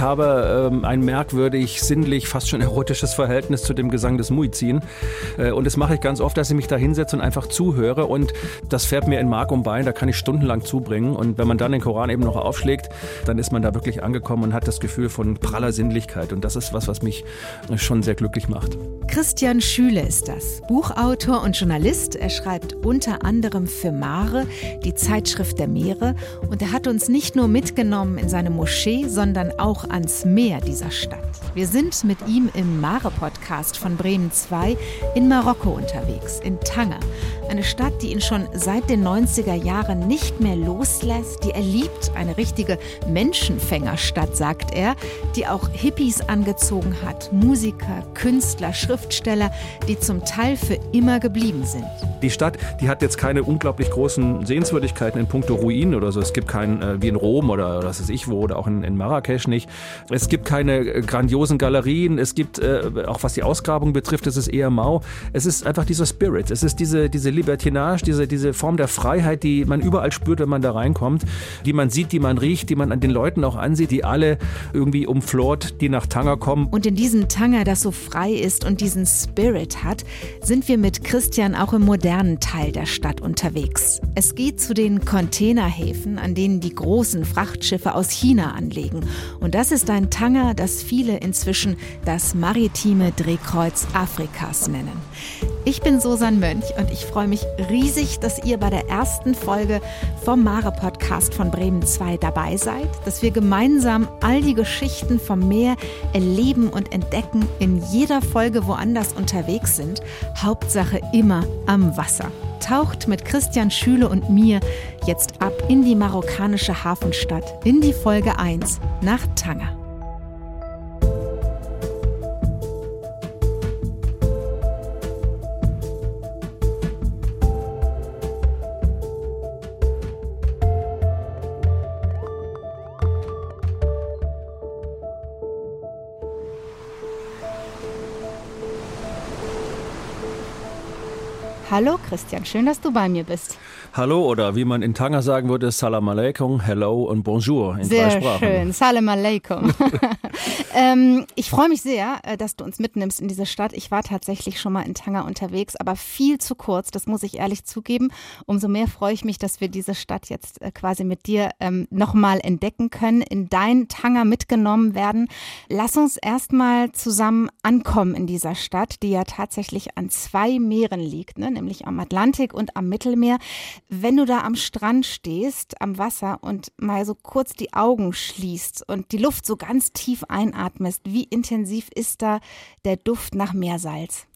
Ich habe ähm, ein merkwürdig, sinnlich, fast schon erotisches Verhältnis zu dem Gesang des Muizin. Äh, und das mache ich ganz oft, dass ich mich da hinsetze und einfach zuhöre. Und das fährt mir in Mark und Bein, da kann ich stundenlang zubringen. Und wenn man dann den Koran eben noch aufschlägt, dann ist man da wirklich angekommen und hat das Gefühl von praller Sinnlichkeit. Und das ist was, was mich schon sehr glücklich macht. Christian Schüle ist das, Buchautor und Journalist. Er schreibt unter anderem für Mare, die Zeitschrift der Meere. Und er hat uns nicht nur mitgenommen in seine Moschee, sondern auch ans Meer dieser Stadt. Wir sind mit ihm im Mare-Podcast von Bremen 2 in Marokko unterwegs, in Tanger. Eine Stadt, die ihn schon seit den 90er Jahren nicht mehr loslässt, die er liebt. Eine richtige Menschenfängerstadt, sagt er, die auch Hippies angezogen hat. Musiker, Künstler, Schriftsteller, die zum Teil für immer geblieben sind. Die Stadt, die hat jetzt keine unglaublich großen Sehenswürdigkeiten in puncto Ruinen oder so. Es gibt keinen, äh, wie in Rom oder was weiß ich wo, oder auch in, in Marrakesch nicht. Es gibt keine äh, grandiosen Galerien. Es gibt, äh, auch was die Ausgrabung betrifft, es ist eher mau. Es ist einfach dieser Spirit. Es ist diese, diese Libertinage, diese, diese Form der Freiheit, die man überall spürt, wenn man da reinkommt, die man sieht, die man riecht, die man an den Leuten auch ansieht, die alle irgendwie umflort, die nach Tanger kommen. Und in diesem Tanger, das so frei ist und diesen Spirit hat, sind wir mit Christian auch im modernen Teil der Stadt unterwegs. Es geht zu den Containerhäfen, an denen die großen Frachtschiffe aus China anlegen. Und das ist ein Tanger, das viele inzwischen das maritime Drehkreuz Afrikas nennen. Ich bin Susan Mönch und ich freue mich riesig, dass ihr bei der ersten Folge vom Mare Podcast von Bremen 2 dabei seid, dass wir gemeinsam all die Geschichten vom Meer erleben und entdecken, in jeder Folge woanders unterwegs sind. Hauptsache immer am Wasser. Taucht mit Christian Schüle und mir jetzt ab in die marokkanische Hafenstadt, in die Folge 1 nach Tanger. Hallo Christian, schön, dass du bei mir bist. Hallo oder wie man in Tanger sagen würde, Salam alaikum, Hello und Bonjour in sehr drei Sprachen. schön, Salam alaikum. ähm, ich freue mich sehr, äh, dass du uns mitnimmst in diese Stadt. Ich war tatsächlich schon mal in Tanger unterwegs, aber viel zu kurz, das muss ich ehrlich zugeben. Umso mehr freue ich mich, dass wir diese Stadt jetzt äh, quasi mit dir ähm, nochmal entdecken können, in dein Tanger mitgenommen werden. Lass uns erstmal zusammen ankommen in dieser Stadt, die ja tatsächlich an zwei Meeren liegt, ne? Nämlich am Atlantik und am Mittelmeer wenn du da am Strand stehst, am Wasser und mal so kurz die Augen schließt und die Luft so ganz tief einatmest, wie intensiv ist da der Duft nach Meersalz?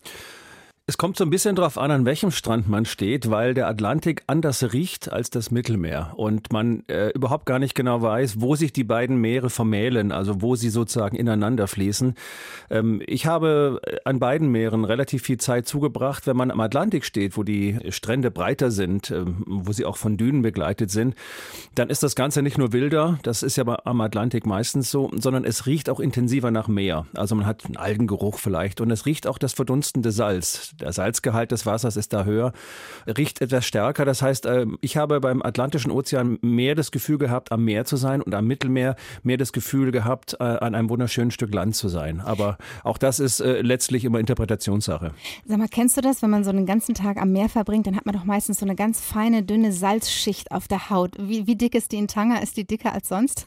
Es kommt so ein bisschen drauf an, an welchem Strand man steht, weil der Atlantik anders riecht als das Mittelmeer und man äh, überhaupt gar nicht genau weiß, wo sich die beiden Meere vermählen, also wo sie sozusagen ineinander fließen. Ähm, ich habe äh, an beiden Meeren relativ viel Zeit zugebracht. Wenn man am Atlantik steht, wo die Strände breiter sind, äh, wo sie auch von Dünen begleitet sind, dann ist das Ganze nicht nur wilder, das ist ja am Atlantik meistens so, sondern es riecht auch intensiver nach Meer. Also man hat einen Algengeruch vielleicht und es riecht auch das verdunstende Salz der Salzgehalt des Wassers ist da höher, riecht etwas stärker. Das heißt, ähm, ich habe beim Atlantischen Ozean mehr das Gefühl gehabt, am Meer zu sein und am Mittelmeer mehr das Gefühl gehabt, äh, an einem wunderschönen Stück Land zu sein. Aber auch das ist äh, letztlich immer Interpretationssache. Sag mal, kennst du das, wenn man so einen ganzen Tag am Meer verbringt, dann hat man doch meistens so eine ganz feine, dünne Salzschicht auf der Haut. Wie, wie dick ist die in Tanga? Ist die dicker als sonst?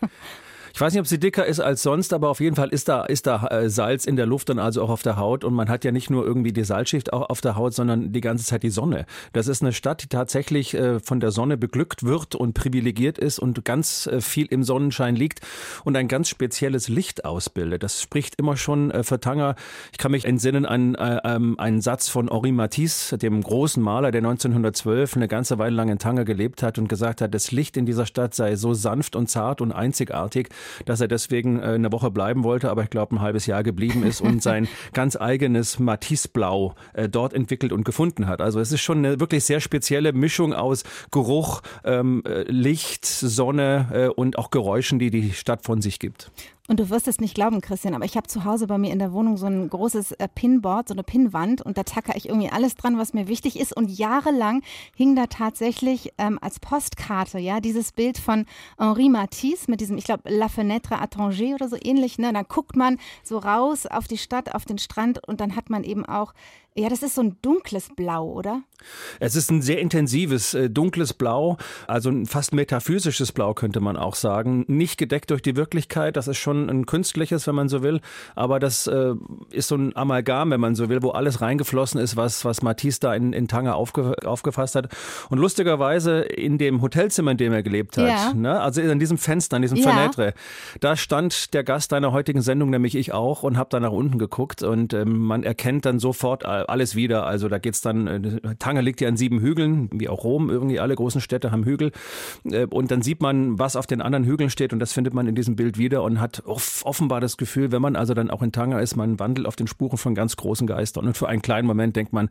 Ich weiß nicht, ob sie dicker ist als sonst, aber auf jeden Fall ist da, ist da äh, Salz in der Luft und also auch auf der Haut. Und man hat ja nicht nur irgendwie die Salzschicht auch auf der Haut, sondern die ganze Zeit die Sonne. Das ist eine Stadt, die tatsächlich äh, von der Sonne beglückt wird und privilegiert ist und ganz äh, viel im Sonnenschein liegt und ein ganz spezielles Licht ausbildet. Das spricht immer schon für Tanger. Ich kann mich entsinnen an ähm, einen Satz von Henri Matisse, dem großen Maler, der 1912 eine ganze Weile lang in Tanger gelebt hat und gesagt hat, das Licht in dieser Stadt sei so sanft und zart und einzigartig, dass er deswegen äh, eine Woche bleiben wollte, aber ich glaube ein halbes Jahr geblieben ist und sein ganz eigenes Matisse-Blau äh, dort entwickelt und gefunden hat. Also es ist schon eine wirklich sehr spezielle Mischung aus Geruch, ähm, äh, Licht, Sonne und auch Geräuschen, die die Stadt von sich gibt. Und du wirst es nicht glauben, Christian, aber ich habe zu Hause bei mir in der Wohnung so ein großes äh, Pinboard, so eine Pinwand und da tacker ich irgendwie alles dran, was mir wichtig ist. Und jahrelang hing da tatsächlich ähm, als Postkarte, ja, dieses Bild von Henri Matisse mit diesem, ich glaube, La Fenêtre à Tanger oder so ähnlich. Ne? Und dann guckt man so raus auf die Stadt, auf den Strand und dann hat man eben auch ja, das ist so ein dunkles Blau, oder? Es ist ein sehr intensives, äh, dunkles Blau, also ein fast metaphysisches Blau könnte man auch sagen. Nicht gedeckt durch die Wirklichkeit, das ist schon ein künstliches, wenn man so will, aber das äh, ist so ein Amalgam, wenn man so will, wo alles reingeflossen ist, was, was Matisse da in, in Tanger aufge, aufgefasst hat. Und lustigerweise in dem Hotelzimmer, in dem er gelebt hat, ja. ne, also in diesem Fenster, in diesem ja. Fenêtre, da stand der Gast deiner heutigen Sendung, nämlich ich auch, und habe da nach unten geguckt und ähm, man erkennt dann sofort alles wieder. Also da geht's dann, äh, Tanger liegt ja an sieben Hügeln, wie auch Rom, irgendwie alle großen Städte haben Hügel. Äh, und dann sieht man, was auf den anderen Hügeln steht und das findet man in diesem Bild wieder und hat offenbar das Gefühl, wenn man also dann auch in Tanger ist, man wandelt auf den Spuren von ganz großen Geistern. Und für einen kleinen Moment denkt man,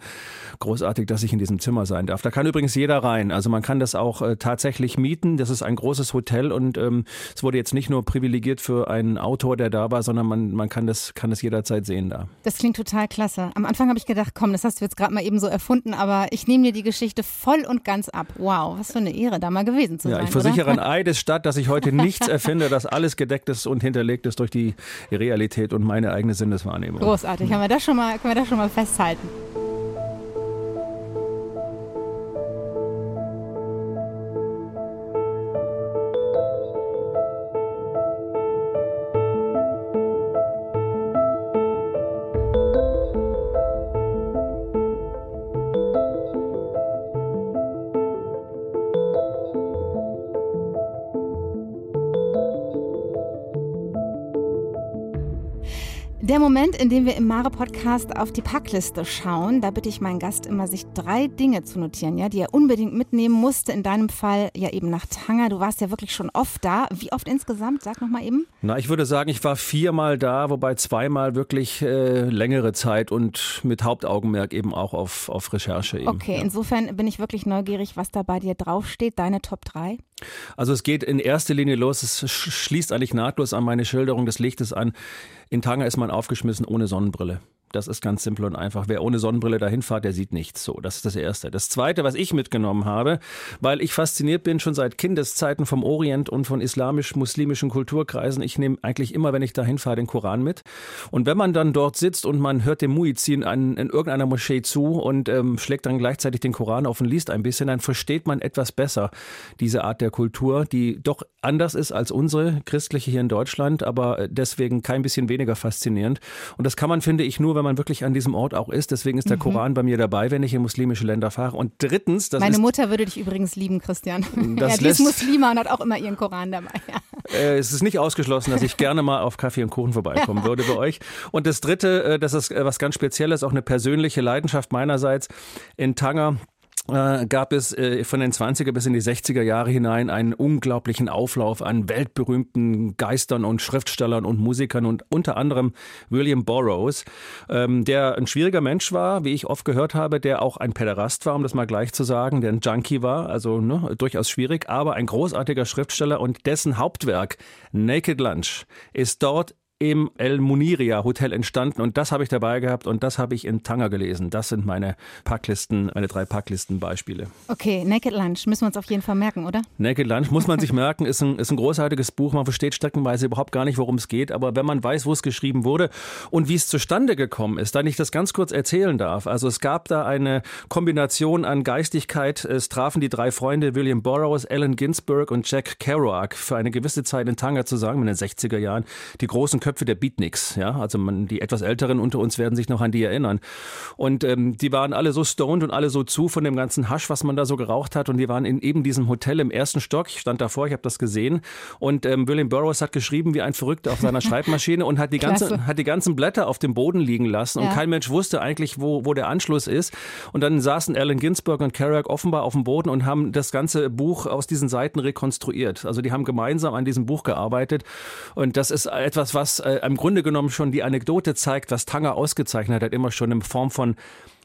großartig, dass ich in diesem Zimmer sein darf. Da kann übrigens jeder rein. Also man kann das auch äh, tatsächlich mieten. Das ist ein großes Hotel und ähm, es wurde jetzt nicht nur privilegiert für einen Autor, der da war, sondern man, man kann, das, kann das jederzeit sehen da. Das klingt total klasse. Am Anfang habe ich gedacht, komm, das hast du jetzt gerade mal eben so erfunden, aber ich nehme dir die Geschichte voll und ganz ab. Wow, was für eine Ehre, da mal gewesen zu ja, sein. Ich versichere oder? an Eides Stadt, dass ich heute nichts erfinde, dass alles gedeckt ist und hinterlegt ist durch die Realität und meine eigene Sinneswahrnehmung. Großartig, haben wir das schon mal, können wir das schon mal festhalten. Der Moment, in dem wir im Mare-Podcast auf die Packliste schauen, da bitte ich meinen Gast immer, sich drei Dinge zu notieren, ja, die er unbedingt mitnehmen musste. In deinem Fall ja eben nach Tanger. Du warst ja wirklich schon oft da. Wie oft insgesamt? Sag nochmal eben. Na, ich würde sagen, ich war viermal da, wobei zweimal wirklich äh, längere Zeit und mit Hauptaugenmerk eben auch auf, auf Recherche. Eben, okay, ja. insofern bin ich wirklich neugierig, was da bei dir draufsteht. Deine Top 3? Also es geht in erster Linie los, es schließt eigentlich nahtlos an meine Schilderung des Lichtes an. In Tanger ist man aufgeschmissen ohne Sonnenbrille. Das ist ganz simpel und einfach. Wer ohne Sonnenbrille dahin fährt, der sieht nichts. So, das ist das Erste. Das Zweite, was ich mitgenommen habe, weil ich fasziniert bin schon seit Kindeszeiten vom Orient und von islamisch-muslimischen Kulturkreisen. Ich nehme eigentlich immer, wenn ich dahin fahre, den Koran mit. Und wenn man dann dort sitzt und man hört dem Muizin in irgendeiner Moschee zu und ähm, schlägt dann gleichzeitig den Koran auf und liest ein bisschen, dann versteht man etwas besser diese Art der Kultur, die doch anders ist als unsere christliche hier in Deutschland, aber deswegen kein bisschen weniger faszinierend. Und das kann man, finde ich, nur, wenn man wirklich an diesem Ort auch ist. Deswegen ist der mhm. Koran bei mir dabei, wenn ich in muslimische Länder fahre. Und drittens, das Meine ist, Mutter würde dich übrigens lieben, Christian. Das ja, die ist Muslima und hat auch immer ihren Koran dabei. Ja. Äh, es ist nicht ausgeschlossen, dass ich gerne mal auf Kaffee und Kuchen vorbeikommen würde bei euch. Und das dritte, äh, das ist äh, was ganz Spezielles, auch eine persönliche Leidenschaft meinerseits. In Tanger äh, gab es äh, von den 20er bis in die 60er Jahre hinein einen unglaublichen Auflauf an weltberühmten Geistern und Schriftstellern und Musikern und unter anderem William Burroughs, ähm, der ein schwieriger Mensch war, wie ich oft gehört habe, der auch ein Päderast war, um das mal gleich zu sagen, der ein Junkie war, also ne, durchaus schwierig, aber ein großartiger Schriftsteller und dessen Hauptwerk Naked Lunch ist dort im El Muniria Hotel entstanden und das habe ich dabei gehabt und das habe ich in Tanger gelesen. Das sind meine Packlisten, meine drei Packlistenbeispiele. Okay, Naked Lunch müssen wir uns auf jeden Fall merken, oder? Naked Lunch muss man sich merken, ist ein, ist ein großartiges Buch. Man versteht streckenweise überhaupt gar nicht, worum es geht, aber wenn man weiß, wo es geschrieben wurde und wie es zustande gekommen ist, dann ich das ganz kurz erzählen darf. Also es gab da eine Kombination an Geistigkeit. Es trafen die drei Freunde William Burroughs, Allen Ginsberg und Jack Kerouac für eine gewisse Zeit in Tanger zusammen in den 60er Jahren. Die großen Köpfe der Beatniks, ja, also man, die etwas Älteren unter uns werden sich noch an die erinnern. Und ähm, die waren alle so stoned und alle so zu von dem ganzen Hasch, was man da so geraucht hat. Und die waren in eben diesem Hotel im ersten Stock. Ich stand davor, ich habe das gesehen. Und ähm, William Burroughs hat geschrieben wie ein Verrückter auf seiner Schreibmaschine und hat die, ganze, hat die ganzen Blätter auf dem Boden liegen lassen. Und ja. kein Mensch wusste eigentlich, wo, wo der Anschluss ist. Und dann saßen Allen Ginsberg und Kerouac offenbar auf dem Boden und haben das ganze Buch aus diesen Seiten rekonstruiert. Also die haben gemeinsam an diesem Buch gearbeitet. Und das ist etwas, was äh, im Grunde genommen schon die Anekdote zeigt, was Tanger ausgezeichnet hat, immer schon in Form von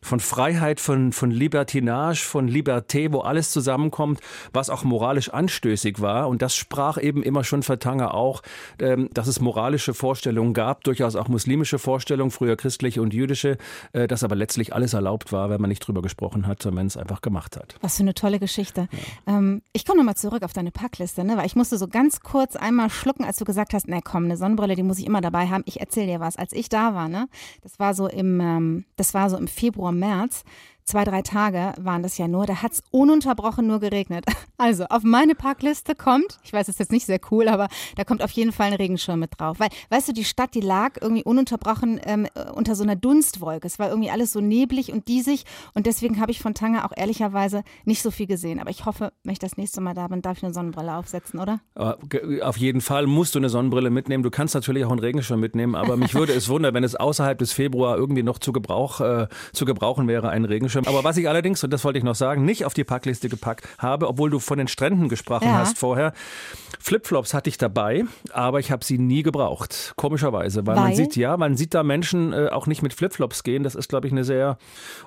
von Freiheit, von, von Libertinage, von Liberté, wo alles zusammenkommt, was auch moralisch anstößig war. Und das sprach eben immer schon für Tanger auch, ähm, dass es moralische Vorstellungen gab, durchaus auch muslimische Vorstellungen, früher christliche und jüdische, äh, dass aber letztlich alles erlaubt war, wenn man nicht drüber gesprochen hat, sondern man es einfach gemacht hat. Was für eine tolle Geschichte. Ja. Ähm, ich komme nochmal zurück auf deine Packliste, ne? weil ich musste so ganz kurz einmal schlucken, als du gesagt hast, na komm, eine Sonnenbrille, die muss ich immer dabei haben. Ich erzähle dir was. Als ich da war, ne, das war so im, ähm, das war so im Februar, März, zwei, drei Tage waren das ja nur, da hat es ununterbrochen nur geregnet. Also auf meine Parkliste kommt, ich weiß, es ist jetzt nicht sehr cool, aber da kommt auf jeden Fall ein Regenschirm mit drauf. Weil, weißt du, die Stadt, die lag irgendwie ununterbrochen ähm, unter so einer Dunstwolke. Es war irgendwie alles so neblig und diesig und deswegen habe ich von Tanger auch ehrlicherweise nicht so viel gesehen. Aber ich hoffe, wenn ich das nächste Mal da bin, darf ich eine Sonnenbrille aufsetzen, oder? Auf jeden Fall musst du eine Sonnenbrille mitnehmen. Du kannst natürlich auch einen Regenschirm mitnehmen, aber mich würde es wundern, wenn es außerhalb des Februar irgendwie noch zu, Gebrauch, äh, zu gebrauchen wäre, einen Regenschirm. Aber was ich allerdings, und das wollte ich noch sagen, nicht auf die Packliste gepackt habe, obwohl du von den Stränden gesprochen ja. hast vorher. Flipflops hatte ich dabei, aber ich habe sie nie gebraucht. Komischerweise, weil, weil, man sieht, ja, man sieht da Menschen äh, auch nicht mit Flipflops gehen. Das ist, glaube ich, eine sehr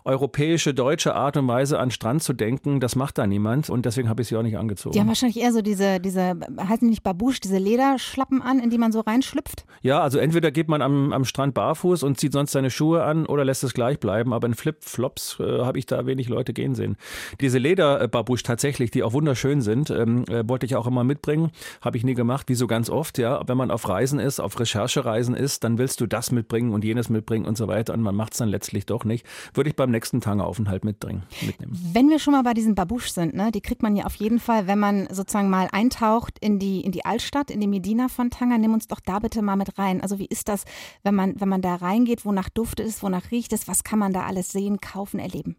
europäische, deutsche Art und Weise, an Strand zu denken. Das macht da niemand und deswegen habe ich sie auch nicht angezogen. Die haben wahrscheinlich eher so diese, diese, heißen die nicht Babouche, diese Lederschlappen an, in die man so reinschlüpft? Ja, also entweder geht man am, am Strand barfuß und zieht sonst seine Schuhe an oder lässt es gleich bleiben. Aber in Flipflops äh, habe ich da wenig Leute gehen sehen. Diese Lederbabouche tatsächlich, die auch wunderschön sind, ähm, äh, wollte ich auch immer mitbringen. Habe ich nie gemacht, wie so ganz oft. Ja, wenn man auf Reisen ist, auf Recherchereisen ist, dann willst du das mitbringen und jenes mitbringen und so weiter. Und man macht es dann letztlich doch nicht. Würde ich beim nächsten Tangaufenthalt mitbringen, mitnehmen. Wenn wir schon mal bei diesen Babouche sind, ne, die kriegt man ja auf jeden Fall, wenn man sozusagen mal eintaucht in die, in die Altstadt, in die Medina von Tanger. Nimm uns doch da bitte mal mit rein. Also wie ist das, wenn man, wenn man da reingeht, wonach Duft ist, wonach riecht es, was kann man da alles sehen, kaufen, erleben? geben.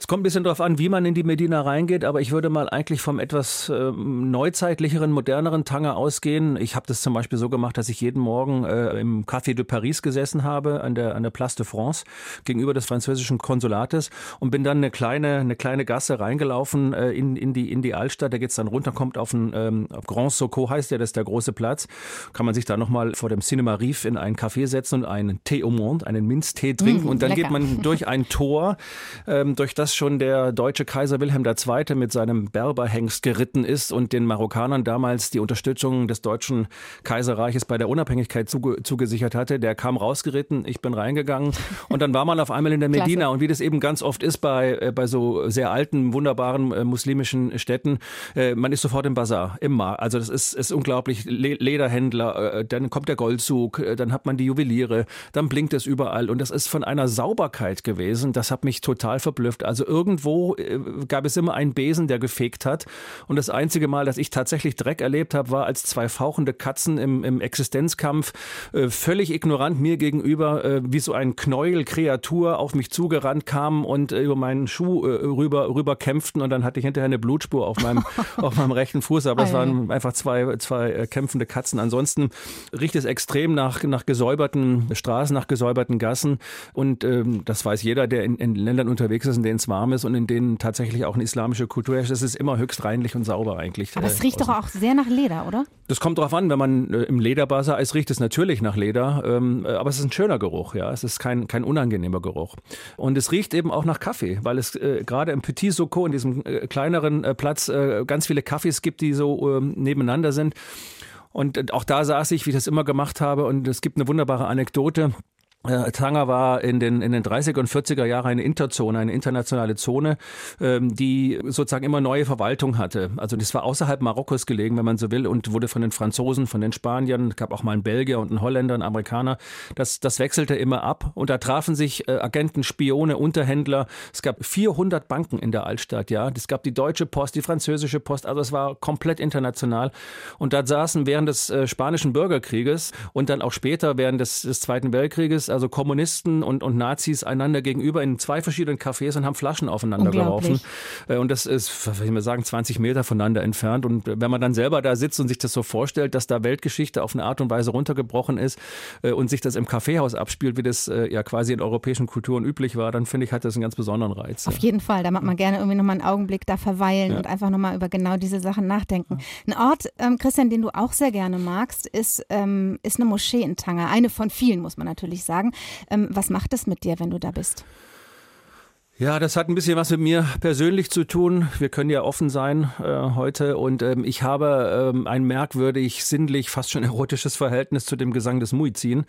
Es kommt ein bisschen darauf an, wie man in die Medina reingeht, aber ich würde mal eigentlich vom etwas äh, neuzeitlicheren, moderneren Tanger ausgehen. Ich habe das zum Beispiel so gemacht, dass ich jeden Morgen äh, im Café de Paris gesessen habe, an der, an der Place de France, gegenüber des französischen Konsulates und bin dann eine kleine, eine kleine Gasse reingelaufen äh, in, in, die, in die Altstadt. Da geht's dann runter, kommt auf ein ähm, Grand Soko heißt der, das ist der große Platz. Kann man sich da nochmal vor dem Cinema Rief in einen Café setzen und einen Thé au monde, einen Minztee trinken. Mm, und dann lecker. geht man durch ein Tor, ähm, durch das dass schon der deutsche Kaiser Wilhelm II. mit seinem Berberhengst geritten ist und den Marokkanern damals die Unterstützung des deutschen Kaiserreiches bei der Unabhängigkeit zuge zugesichert hatte. Der kam rausgeritten, ich bin reingegangen und dann war man auf einmal in der Medina. Klasse. Und wie das eben ganz oft ist bei, äh, bei so sehr alten, wunderbaren äh, muslimischen Städten, äh, man ist sofort im Bazar, im Markt. Also das ist, ist unglaublich. Le Lederhändler, äh, dann kommt der Goldzug, äh, dann hat man die Juweliere, dann blinkt es überall. Und das ist von einer Sauberkeit gewesen, das hat mich total verblüfft. Also also irgendwo äh, gab es immer einen Besen, der gefegt hat. Und das einzige Mal, dass ich tatsächlich Dreck erlebt habe, war, als zwei fauchende Katzen im, im Existenzkampf äh, völlig ignorant mir gegenüber äh, wie so ein Knäuel Kreatur auf mich zugerannt kamen und äh, über meinen Schuh rüber, rüber kämpften. Und dann hatte ich hinterher eine Blutspur auf meinem, auf meinem rechten Fuß. Aber es waren einfach zwei, zwei kämpfende Katzen. Ansonsten riecht es extrem nach, nach gesäuberten Straßen, nach gesäuberten Gassen. Und ähm, das weiß jeder, der in, in Ländern unterwegs ist, in denen es warm ist und in denen tatsächlich auch eine islamische Kultur herrscht. Das ist immer höchst reinlich und sauber eigentlich. Aber es riecht doch auch sehr nach Leder, oder? Das kommt darauf an, wenn man äh, im Lederbasar ist, riecht es natürlich nach Leder, ähm, äh, aber es ist ein schöner Geruch, ja. Es ist kein, kein unangenehmer Geruch. Und es riecht eben auch nach Kaffee, weil es äh, gerade im Petit Soko, in diesem äh, kleineren äh, Platz, äh, ganz viele Kaffees gibt, die so ähm, nebeneinander sind. Und auch da saß ich, wie ich das immer gemacht habe, und es gibt eine wunderbare Anekdote. Äh, Tanger war in den, in den 30er und 40er Jahren eine Interzone, eine internationale Zone, ähm, die sozusagen immer neue Verwaltung hatte. Also das war außerhalb Marokkos gelegen, wenn man so will, und wurde von den Franzosen, von den Spaniern, gab auch mal einen Belgier und einen Holländer, einen Amerikaner. Das, das wechselte immer ab und da trafen sich äh, Agenten, Spione, Unterhändler. Es gab 400 Banken in der Altstadt, ja. Es gab die deutsche Post, die französische Post, also es war komplett international. Und da saßen während des äh, spanischen Bürgerkrieges und dann auch später während des, des Zweiten Weltkrieges also Kommunisten und, und Nazis einander gegenüber in zwei verschiedenen Cafés und haben Flaschen aufeinander geworfen. Äh, und das ist, was ich mal sagen, 20 Meter voneinander entfernt. Und wenn man dann selber da sitzt und sich das so vorstellt, dass da Weltgeschichte auf eine Art und Weise runtergebrochen ist äh, und sich das im Kaffeehaus abspielt, wie das äh, ja quasi in europäischen Kulturen üblich war, dann finde ich, hat das einen ganz besonderen Reiz. Auf jeden Fall. Da macht man gerne irgendwie nochmal einen Augenblick da verweilen ja. und einfach nochmal über genau diese Sachen nachdenken. Ein Ort, ähm, Christian, den du auch sehr gerne magst, ist, ähm, ist eine Moschee in Tanger. Eine von vielen, muss man natürlich sagen sagen. Ähm, was macht es mit dir, wenn du da bist? Ja, das hat ein bisschen was mit mir persönlich zu tun. Wir können ja offen sein äh, heute und ähm, ich habe ähm, ein merkwürdig, sinnlich, fast schon erotisches Verhältnis zu dem Gesang des Muizin.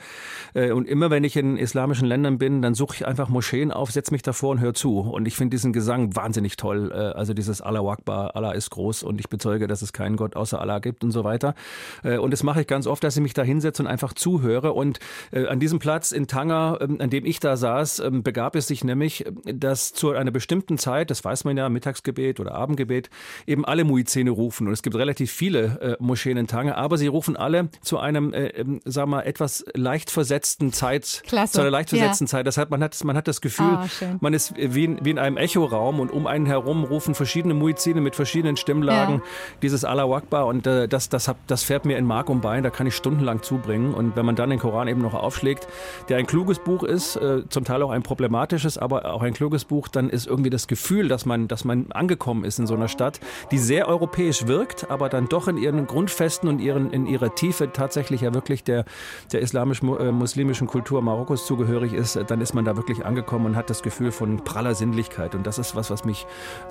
Äh, und immer wenn ich in islamischen Ländern bin, dann suche ich einfach Moscheen auf, setze mich davor und höre zu. Und ich finde diesen Gesang wahnsinnig toll. Äh, also dieses Allah Akbar, Allah ist groß und ich bezeuge, dass es keinen Gott außer Allah gibt und so weiter. Äh, und das mache ich ganz oft, dass ich mich da hinsetze und einfach zuhöre. Und äh, an diesem Platz in Tanger, ähm, an dem ich da saß, ähm, begab es sich nämlich, dass dass zu einer bestimmten Zeit, das weiß man ja, Mittagsgebet oder Abendgebet, eben alle Muizene rufen. Und es gibt relativ viele äh, Moscheen in Tange, aber sie rufen alle zu einem, äh, äh, sag mal, etwas leicht versetzten Zeit, Klasse. zu einer leicht versetzten ja. Zeit. Das heißt, man hat, man hat das Gefühl, oh, man ist wie in, wie in einem Echoraum und um einen herum rufen verschiedene Muizine mit verschiedenen Stimmlagen ja. dieses Allah Akbar und äh, das, das, hab, das fährt mir in Mark und Bein, da kann ich stundenlang zubringen. Und wenn man dann den Koran eben noch aufschlägt, der ein kluges Buch ist, äh, zum Teil auch ein problematisches, aber auch ein kluges Buch, Buch, dann ist irgendwie das Gefühl, dass man, dass man angekommen ist in so einer Stadt, die sehr europäisch wirkt, aber dann doch in ihren Grundfesten und ihren, in ihrer Tiefe tatsächlich ja wirklich der, der islamisch-muslimischen Kultur Marokkos zugehörig ist, dann ist man da wirklich angekommen und hat das Gefühl von praller Sinnlichkeit. Und das ist was, was mich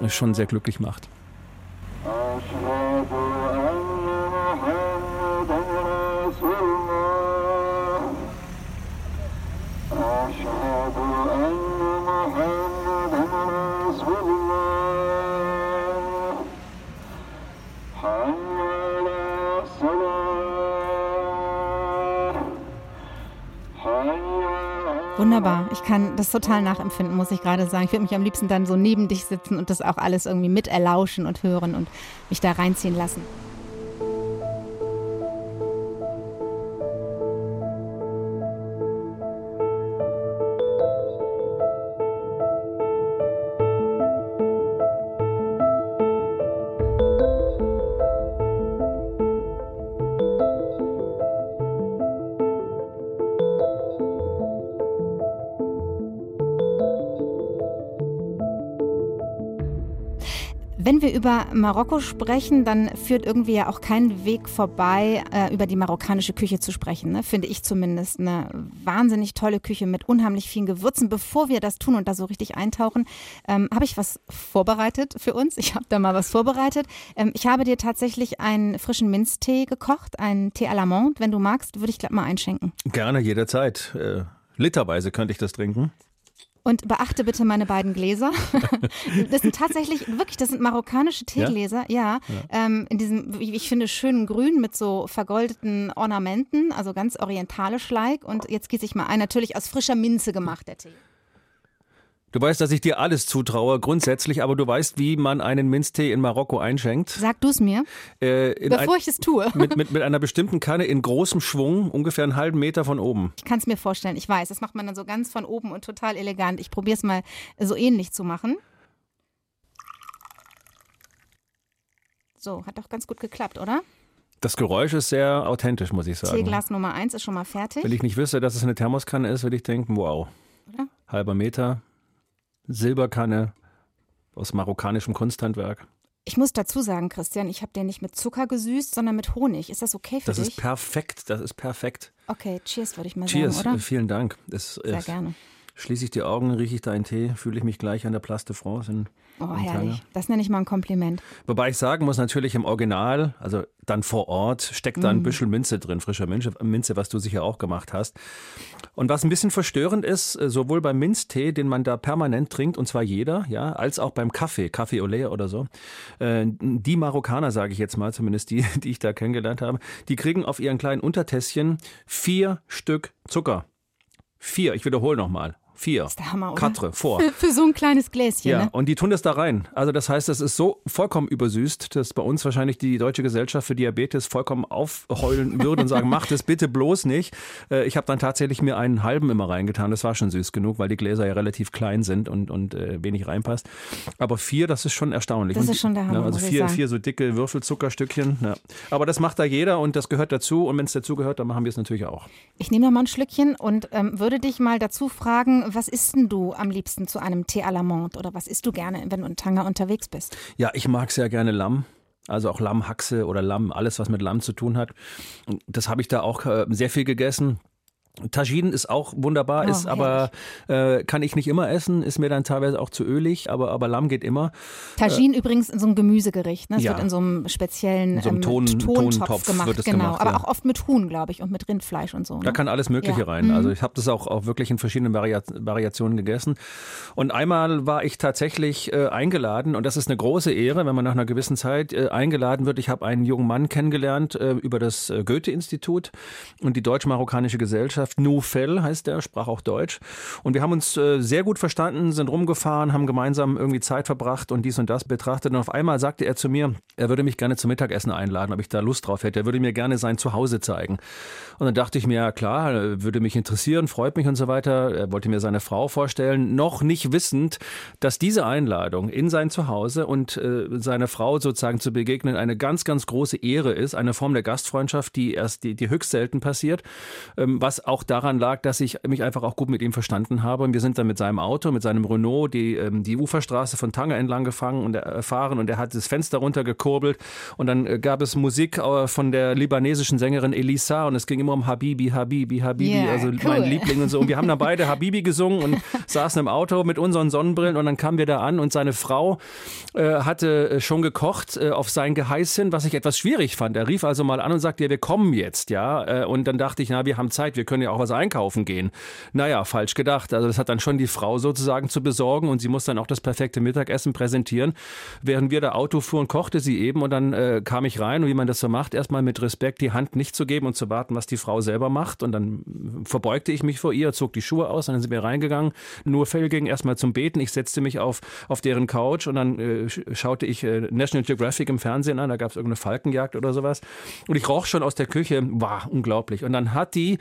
schon sehr glücklich macht. Wunderbar. Ich kann das total nachempfinden, muss ich gerade sagen. Ich würde mich am liebsten dann so neben dich sitzen und das auch alles irgendwie miterlauschen und hören und mich da reinziehen lassen. Wenn wir über Marokko sprechen, dann führt irgendwie ja auch kein Weg vorbei, äh, über die marokkanische Küche zu sprechen. Ne? Finde ich zumindest eine wahnsinnig tolle Küche mit unheimlich vielen Gewürzen. Bevor wir das tun und da so richtig eintauchen, ähm, habe ich was vorbereitet für uns. Ich habe da mal was vorbereitet. Ähm, ich habe dir tatsächlich einen frischen Minztee gekocht, einen Tee à la Monde. Wenn du magst, würde ich glatt mal einschenken. Gerne, jederzeit. Äh, literweise könnte ich das trinken. Und beachte bitte meine beiden Gläser. Das sind tatsächlich, wirklich, das sind marokkanische Teegläser, ja. ja. Ähm, in diesem, wie ich finde, schönen Grün mit so vergoldeten Ornamenten, also ganz orientalisch-like. Und jetzt gieße ich mal ein, natürlich aus frischer Minze gemacht, der Tee. Du weißt, dass ich dir alles zutraue, grundsätzlich, aber du weißt, wie man einen Minztee in Marokko einschenkt. Sag du es mir, äh, bevor ein, ich es tue. Mit, mit, mit einer bestimmten Kanne in großem Schwung, ungefähr einen halben Meter von oben. Ich kann es mir vorstellen, ich weiß. Das macht man dann so ganz von oben und total elegant. Ich probiere es mal so ähnlich zu machen. So, hat doch ganz gut geklappt, oder? Das Geräusch ist sehr authentisch, muss ich sagen. Teeglas Nummer 1 ist schon mal fertig. Wenn ich nicht wüsste, dass es eine Thermoskanne ist, würde ich denken, wow. Oder? Halber Meter, Silberkanne aus marokkanischem Kunsthandwerk. Ich muss dazu sagen, Christian, ich habe den nicht mit Zucker gesüßt, sondern mit Honig. Ist das okay für das dich? Das ist perfekt, das ist perfekt. Okay, cheers würde ich mal cheers, sagen, oder? vielen Dank. Das, Sehr ist, gerne. Schließe ich die Augen, rieche ich deinen Tee, fühle ich mich gleich an der Place de France in Oh, herrlich. Das nenne ich mal ein Kompliment. Wobei ich sagen muss, natürlich im Original, also dann vor Ort, steckt da ein mm. Büschel Minze drin, frischer Minze, Minze, was du sicher auch gemacht hast. Und was ein bisschen verstörend ist, äh, sowohl beim Minztee, den man da permanent trinkt, und zwar jeder, ja, als auch beim Kaffee, Kaffee Olé oder so. Äh, die Marokkaner, sage ich jetzt mal, zumindest die, die ich da kennengelernt habe, die kriegen auf ihren kleinen Untertässchen vier Stück Zucker. Vier, ich wiederhole nochmal. Vier. Das ist der Hammer, oder? Quatre, vor. Für, für, so ein kleines Gläschen. Ja, ne? und die tun das da rein. Also das heißt, das ist so vollkommen übersüßt, dass bei uns wahrscheinlich die Deutsche Gesellschaft für Diabetes vollkommen aufheulen würde und sagen, mach das bitte bloß nicht. Äh, ich habe dann tatsächlich mir einen halben immer reingetan. Das war schon süß genug, weil die Gläser ja relativ klein sind und, und äh, wenig reinpasst. Aber vier, das ist schon erstaunlich. Das ist schon der Hammer. Ja, also vier, vier so dicke Würfelzuckerstückchen. Ja. Aber das macht da jeder und das gehört dazu. Und wenn es dazu gehört, dann machen wir es natürlich auch. Ich nehme noch mal ein Schlückchen und ähm, würde dich mal dazu fragen, was isst denn du am liebsten zu einem Thé à la menthe oder was isst du gerne, wenn du in Tanger unterwegs bist? Ja, ich mag sehr gerne Lamm. Also auch Lammhaxe oder Lamm, alles was mit Lamm zu tun hat. Das habe ich da auch äh, sehr viel gegessen. Tagine ist auch wunderbar, Oh, ist aber äh, kann ich nicht immer essen, ist mir dann teilweise auch zu ölig, aber, aber Lamm geht immer. Tagine übrigens in so einem Gemüsegericht. Ne? Es ja. wird in so einem speziellen In so einem ähm, Ton- Tontopf Tontopf gemacht. wird es genau. gemacht, aber ja. auch oft mit Huhn, glaube ich, und mit Rindfleisch und so. Ne? Da kann alles Mögliche Ja. rein. Mhm. Also ich habe das auch, auch wirklich in verschiedenen Varia Variationen gegessen. Und einmal war ich tatsächlich äh, eingeladen und das ist eine große Ehre, wenn man nach einer gewissen Zeit äh, eingeladen wird. Ich habe einen jungen Mann kennengelernt äh, über das äh, Goethe-Institut und die Deutsch-Marokkanische Gesellschaft. Noufel heißt der, sprach auch Deutsch. Und wir haben uns äh, sehr gut verstanden, sind rumgefahren, haben gemeinsam irgendwie Zeit verbracht und dies und das betrachtet. Und auf einmal sagte er zu mir, er würde mich gerne zum Mittagessen einladen, ob ich da Lust drauf hätte. Er würde mir gerne sein Zuhause zeigen. Und dann dachte ich mir, ja klar, äh, würde mich interessieren, freut mich und so weiter. Er wollte mir seine Frau vorstellen, noch nicht wissend, dass diese Einladung in sein Zuhause und äh, seine Frau sozusagen zu begegnen eine ganz, ganz große Ehre ist, eine Form der Gastfreundschaft, die erst, die, die höchst selten passiert, ähm, was auch daran lag, dass ich mich einfach auch gut mit ihm verstanden habe. Und wir sind dann mit seinem Auto, mit seinem Renault, die, ähm, die Uferstraße von Tanger entlang gefangen und er, fahren und er hat das Fenster runtergekurbelt und dann äh, gab es Musik äh, von der libanesischen Sängerin Elisa und es ging immer um Habibi, Habibi, Habibi, Yeah, also cool. mein Liebling und so. Und wir haben dann beide Habibi gesungen und saßen im Auto mit unseren Sonnenbrillen und dann kamen wir da an und seine Frau äh, hatte äh, schon gekocht äh, auf sein Geheiß hin, was ich etwas schwierig fand. Er rief also mal an und sagte, ja, wir kommen jetzt, ja. Äh, und dann dachte ich, na, wir haben Zeit, wir können ja auch was einkaufen gehen. Naja, falsch gedacht. Also das hat dann schon die Frau sozusagen zu besorgen und sie muss dann auch das perfekte Mittagessen präsentieren. Während wir da Auto fuhren, kochte sie eben und dann äh, kam ich rein und wie man das so macht, erstmal mit Respekt die Hand nicht zu geben und zu warten, was die Frau selber macht. Und dann verbeugte ich mich vor ihr, zog die Schuhe aus, und dann sind wir reingegangen. Nur Fell ging erstmal zum Beten. Ich setzte mich auf, auf deren Couch und dann äh, sch- schaute ich äh, National Geographic im Fernsehen an. Da gab es irgendeine Falkenjagd oder sowas. Und ich roch schon aus der Küche, war unglaublich. Und dann hat die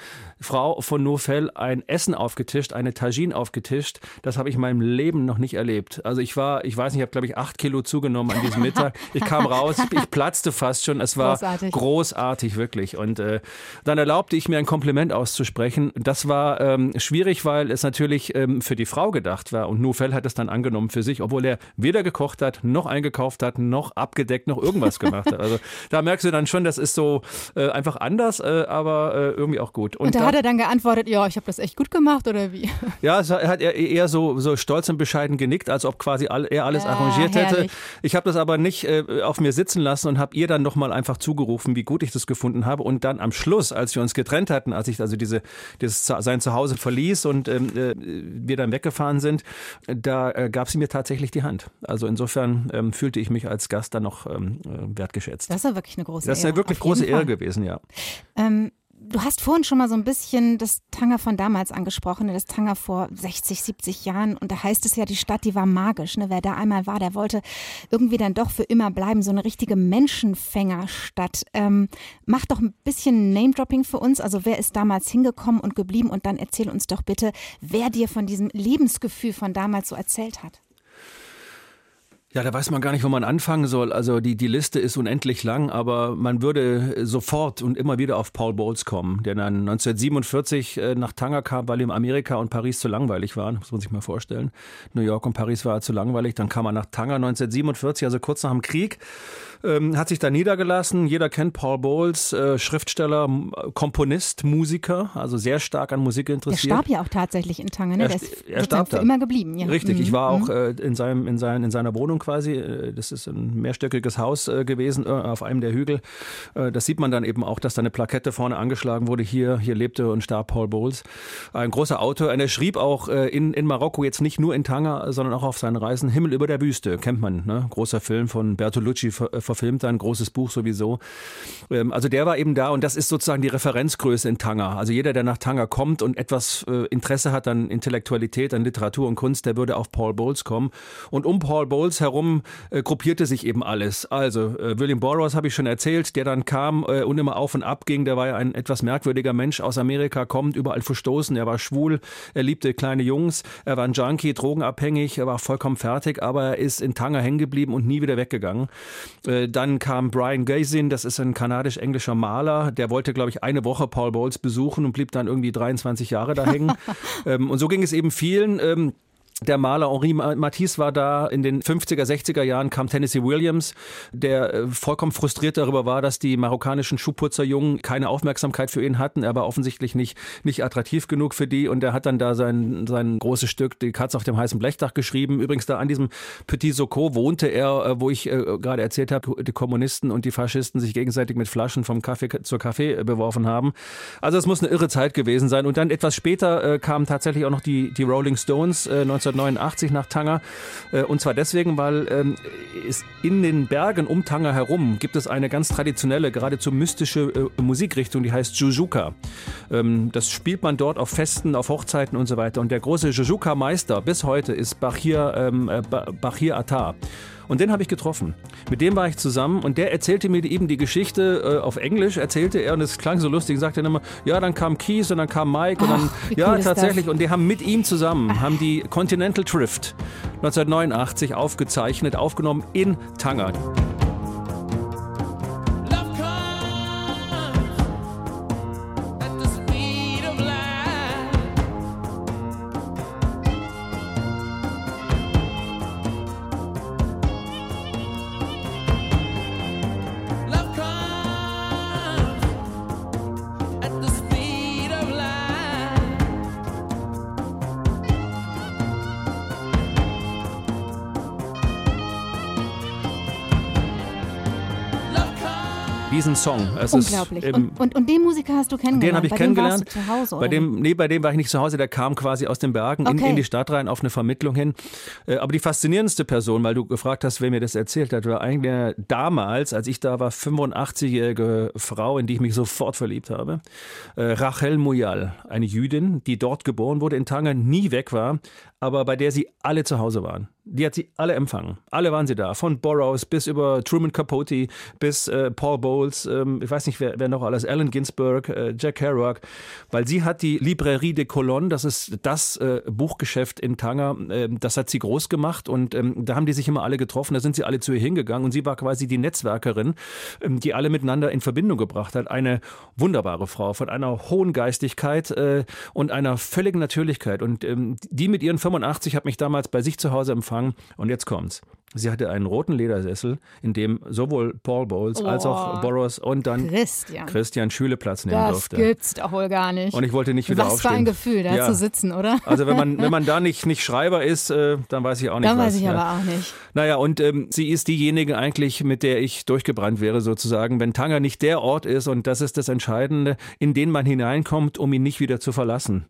Frau von Nofel ein Essen aufgetischt, eine Tagine aufgetischt. Das habe ich in meinem Leben noch nicht erlebt. Also ich war, ich weiß nicht, ich habe glaube ich acht Kilo zugenommen an diesem Mittag. Ich kam raus, ich platzte fast schon. Es war Großartig. großartig, wirklich. Und äh, dann erlaubte ich mir ein Kompliment auszusprechen. Das war ähm, schwierig, weil es natürlich ähm, für die Frau gedacht war. Und Nufel hat es dann angenommen für sich, obwohl er weder gekocht hat, noch eingekauft hat, noch abgedeckt, noch irgendwas gemacht hat. Also da merkst du dann schon, das ist so äh, einfach anders, äh, aber äh, irgendwie auch gut. und da da- hat er dann geantwortet, ja, ich habe das echt gut gemacht oder wie? ja, es hat er eher so, so stolz und bescheiden genickt, als ob quasi all, er alles Ja, arrangiert hätte. herrlich. Ich habe das aber nicht äh, auf mir sitzen lassen und habe ihr dann nochmal einfach zugerufen, wie gut ich das gefunden habe. Und dann am Schluss, als wir uns getrennt hatten, als ich also diese, dieses, sein Zuhause verließ und ähm, äh, wir dann weggefahren sind, da äh, gab sie mir tatsächlich die Hand. Also insofern ähm, fühlte ich mich als Gast dann noch ähm, äh, wertgeschätzt. Das ist ja wirklich eine große Das ist Ehre. eine wirklich große Ehre gewesen, ja. Du hast vorhin schon mal so ein bisschen das Tanger von damals angesprochen, ne, das Tanger vor 60, 70 Jahren. Und da heißt es ja, die Stadt, die war magisch. Ne? Wer da einmal war, der wollte irgendwie dann doch für immer bleiben. So eine richtige Menschenfängerstadt. Ähm, mach doch ein bisschen Name-Dropping für uns. Also wer ist damals hingekommen und geblieben? Und dann erzähl uns doch bitte, wer dir von diesem Lebensgefühl von damals so erzählt hat. Ja, da weiß man gar nicht, wo man anfangen soll. Also die, die Liste ist unendlich lang, aber man würde sofort und immer wieder auf Paul Bowles kommen, der dann 1947 äh, nach Tanger kam, weil ihm Amerika und Paris zu langweilig waren. Muss man sich mal vorstellen. New York und Paris war zu langweilig. Dann kam er nach Tanger 1947, also kurz nach dem Krieg, ähm, hat sich da niedergelassen. Jeder kennt Paul Bowles, äh, Schriftsteller, Komponist, Musiker, also sehr stark an Musik interessiert. starb ja auch tatsächlich in Tanger. Ne? Er er starb für da. immer geblieben. Ja. Richtig, Mhm. ich war Mhm. auch äh, in, seinem, in, sein, in seiner Wohnung quasi. Äh, Das ist ein mehrstöckiges Haus äh, gewesen äh, auf einem der Hügel. Das sieht man dann eben auch, dass da eine Plakette vorne angeschlagen wurde. Hier, hier lebte und starb Paul Bowles. Ein großer Autor. Und er schrieb auch in, in Marokko, jetzt nicht nur in Tanger, sondern auch auf seinen Reisen, Himmel über der Wüste. Kennt man, ne? Großer Film von Bertolucci, ver, verfilmt dann, großes Buch sowieso. Ähm, also der war eben da und das ist sozusagen die Referenzgröße in Tanger. Also jeder, der nach Tanger kommt und etwas Interesse hat an Intellektualität, an Literatur und Kunst, der würde auf Paul Bowles kommen. Und um Paul Bowles herum äh, gruppierte sich eben alles. Also äh, William Burroughs habe ich schon erzählt, der dann kam äh, und immer auf und ab ging. Der war ja ein etwas merkwürdiger Mensch aus Amerika, kommt überall verstoßen. Er war schwul, er liebte kleine Jungs, er war ein Junkie, drogenabhängig, er war vollkommen fertig, aber er ist in Tanger hängen geblieben und nie wieder weggegangen. Äh, dann kam Brian Gazin, das ist ein kanadisch-englischer Maler, der wollte, glaube ich, eine Woche Paul Bowles besuchen und blieb dann irgendwie 23 Jahre da hängen. ähm, und so ging es eben vielen. Ähm, der Maler Henri Matisse war da. In den 50er, 60er Jahren kam Tennessee Williams, der äh, vollkommen frustriert darüber war, dass die marokkanischen Schuhputzerjungen keine Aufmerksamkeit für ihn hatten. Er war offensichtlich nicht, nicht attraktiv genug für die und er hat dann da sein, sein großes Stück, die Katze auf dem heißen Blechdach geschrieben. Übrigens da an diesem Petit Socot wohnte er, äh, wo ich äh, gerade erzählt habe, die Kommunisten und die Faschisten sich gegenseitig mit Flaschen vom Kaffee zur Kaffee beworfen haben. Also es muss eine irre Zeit gewesen sein. Und dann etwas später kamen tatsächlich auch noch die, die Rolling Stones 19 1989 nach Tanger. Äh, und zwar deswegen, weil ähm, es in den Bergen um Tanger herum gibt es eine ganz traditionelle, geradezu mystische äh, Musikrichtung, die heißt Jujuka. Ähm, das spielt man dort auf Festen, auf Hochzeiten und so weiter. Und der große Jujuka-Meister bis heute ist Bachir, ähm, äh, Bachir Attar. Und den habe ich getroffen. Mit dem war ich zusammen und der erzählte mir eben die Geschichte äh, auf Englisch, erzählte er und es klang so lustig, sagte dann immer, ja, dann kam Keith und dann kam Mike und dann, Ach, ja, tatsächlich. Das? Und die haben mit ihm zusammen, haben die Continental Drift 1989 aufgezeichnet, aufgenommen in Tanger. Song. Es Unglaublich. Ist, und, und, und, den Musiker hast du kennengelernt? Den habe ich bei kennengelernt. Dem zu Hause, oder? Bei dem, nee, bei dem war ich nicht zu Hause. Der kam quasi aus den Bergen okay. in, in, die Stadt rein auf eine Vermittlung hin. Äh, aber die faszinierendste Person, weil du gefragt hast, wer mir das erzählt hat, war eigentlich damals, als ich da war, 85-jährige Frau, in die ich mich sofort verliebt habe. Äh, Rachel Muyal, eine Jüdin, die dort geboren wurde, in Tanger, nie weg war, aber bei der sie alle zu Hause waren. Die hat sie alle empfangen. Alle waren sie da. Von Burroughs bis über Truman Capote bis äh, Paul Bowles, ähm, ich weiß nicht, wer, wer, noch alles, Allen Ginsberg, äh, Jack Kerouac, weil sie hat die Librairie de Colonne, das ist das äh, Buchgeschäft in Tanger, ähm, das hat sie groß gemacht und ähm, da haben die sich immer alle getroffen, da sind sie alle zu ihr hingegangen und sie war quasi die Netzwerkerin, ähm, die alle miteinander in Verbindung gebracht hat. Eine wunderbare Frau von einer hohen Geistigkeit äh, und einer völligen Natürlichkeit und ähm, die mit ihren 85 hat mich damals bei sich zu Hause empfangen. Und jetzt kommt's. Sie hatte einen roten Ledersessel, in dem sowohl Paul Bowles oh, als auch Boros und dann Christian, Christian Schüle Platz nehmen das durfte. Das gibt's doch wohl gar nicht. Und ich wollte nicht wieder was aufstehen. Was für ein Gefühl, da ja. zu sitzen, oder? Also wenn man, wenn man da nicht, nicht Schreiber ist, äh, dann weiß ich auch nicht Dann was. weiß ich ja. aber auch nicht. Naja, und ähm, sie ist diejenige eigentlich, mit der ich durchgebrannt wäre sozusagen, wenn Tanger nicht der Ort ist, und das ist das Entscheidende, in den man hineinkommt, um ihn nicht wieder zu verlassen.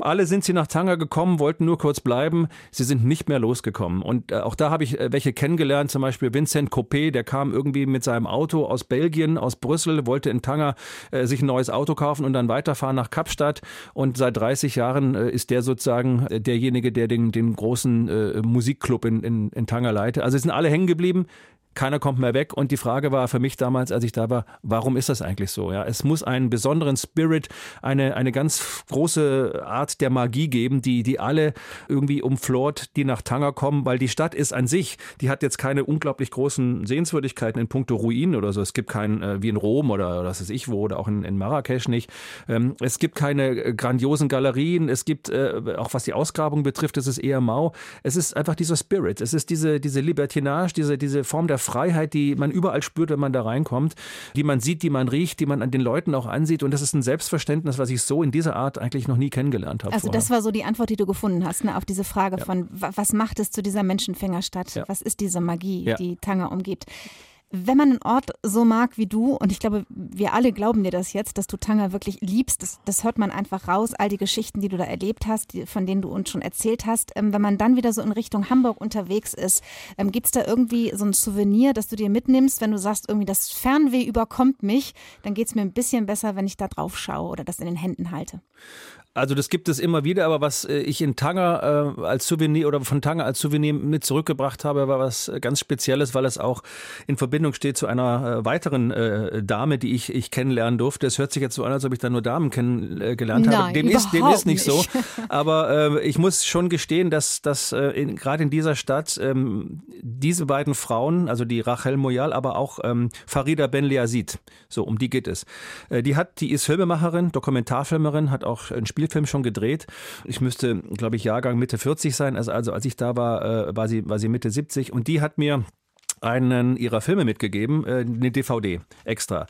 Alle sind sie nach Tanger gekommen, wollten nur kurz bleiben, sie sind nicht mehr losgekommen. Und äh, auch da habe ich äh, welche kennengelernt, zum Beispiel Vincent Coppé, der kam irgendwie mit seinem Auto aus Belgien, aus Brüssel, wollte in Tanger äh, sich ein neues Auto kaufen und dann weiterfahren nach Kapstadt. Und seit 30 Jahren äh, ist der sozusagen äh, derjenige, der den, den großen äh, Musikclub in, in, in Tanger leitet. Also sind alle hängen geblieben keiner kommt mehr weg. Und die Frage war für mich damals, als ich da war, warum ist das eigentlich so? Ja, es muss einen besonderen Spirit, eine, eine ganz große Art der Magie geben, die, die alle irgendwie umflort, die nach Tanger kommen, weil die Stadt ist an sich, die hat jetzt keine unglaublich großen Sehenswürdigkeiten in puncto Ruinen oder so. Es gibt keinen, äh, wie in Rom oder was weiß ich wo, oder auch in, in Marrakesch nicht. Ähm, es gibt keine äh, grandiosen Galerien. Es gibt, äh, auch was die Ausgrabung betrifft, es ist eher mau. Es ist einfach dieser Spirit. Es ist diese, diese Libertinage, diese, diese Form der Freiheit, die man überall spürt, wenn man da reinkommt, die man sieht, die man riecht, die man an den Leuten auch ansieht. Und das ist ein Selbstverständnis, was ich so in dieser Art eigentlich noch nie kennengelernt habe. Also vorher. das war so die Antwort, die du gefunden hast, ne, auf diese Frage ja. von, was macht es zu dieser Menschenfängerstadt? Ja. Was ist diese Magie, ja. die Tanger umgibt? Wenn man einen Ort so mag wie du, und ich glaube, wir alle glauben dir das jetzt, dass du Tanger wirklich liebst, das, das hört man einfach raus, all die Geschichten, die du da erlebt hast, die, von denen du uns schon erzählt hast. Ähm, wenn man dann wieder so in Richtung Hamburg unterwegs ist, ähm, gibt es da irgendwie so ein Souvenir, das du dir mitnimmst, wenn du sagst, irgendwie das Fernweh überkommt mich, dann geht es mir ein bisschen besser, wenn ich da drauf schaue oder das in den Händen halte. Also das gibt es immer wieder, aber was äh, ich in Tanger äh, als Souvenir oder von Tanger als Souvenir mit zurückgebracht habe, war was ganz Spezielles, weil es auch in Verbindung steht zu einer äh, weiteren äh, Dame, die ich, ich kennenlernen durfte. Es hört sich jetzt so an, als ob ich da nur Damen kennengelernt äh, habe. Dem ist, dem ist nicht, nicht. so. Aber äh, ich muss schon gestehen, dass, dass äh, in, gerade in dieser Stadt ähm, diese beiden Frauen, also die Rachel Moyal, aber auch ähm, Farida Ben Liazid, so um die geht es. Äh, die hat, die ist Filmemacherin, Dokumentarfilmerin, hat auch ein Spiel Spielfilm schon gedreht. Ich müsste, glaube ich, Jahrgang Mitte 40 sein. Also, also als ich da war, äh, war, sie, war sie Mitte 70. Und die hat mir einen ihrer Filme mitgegeben, äh, eine DVD extra.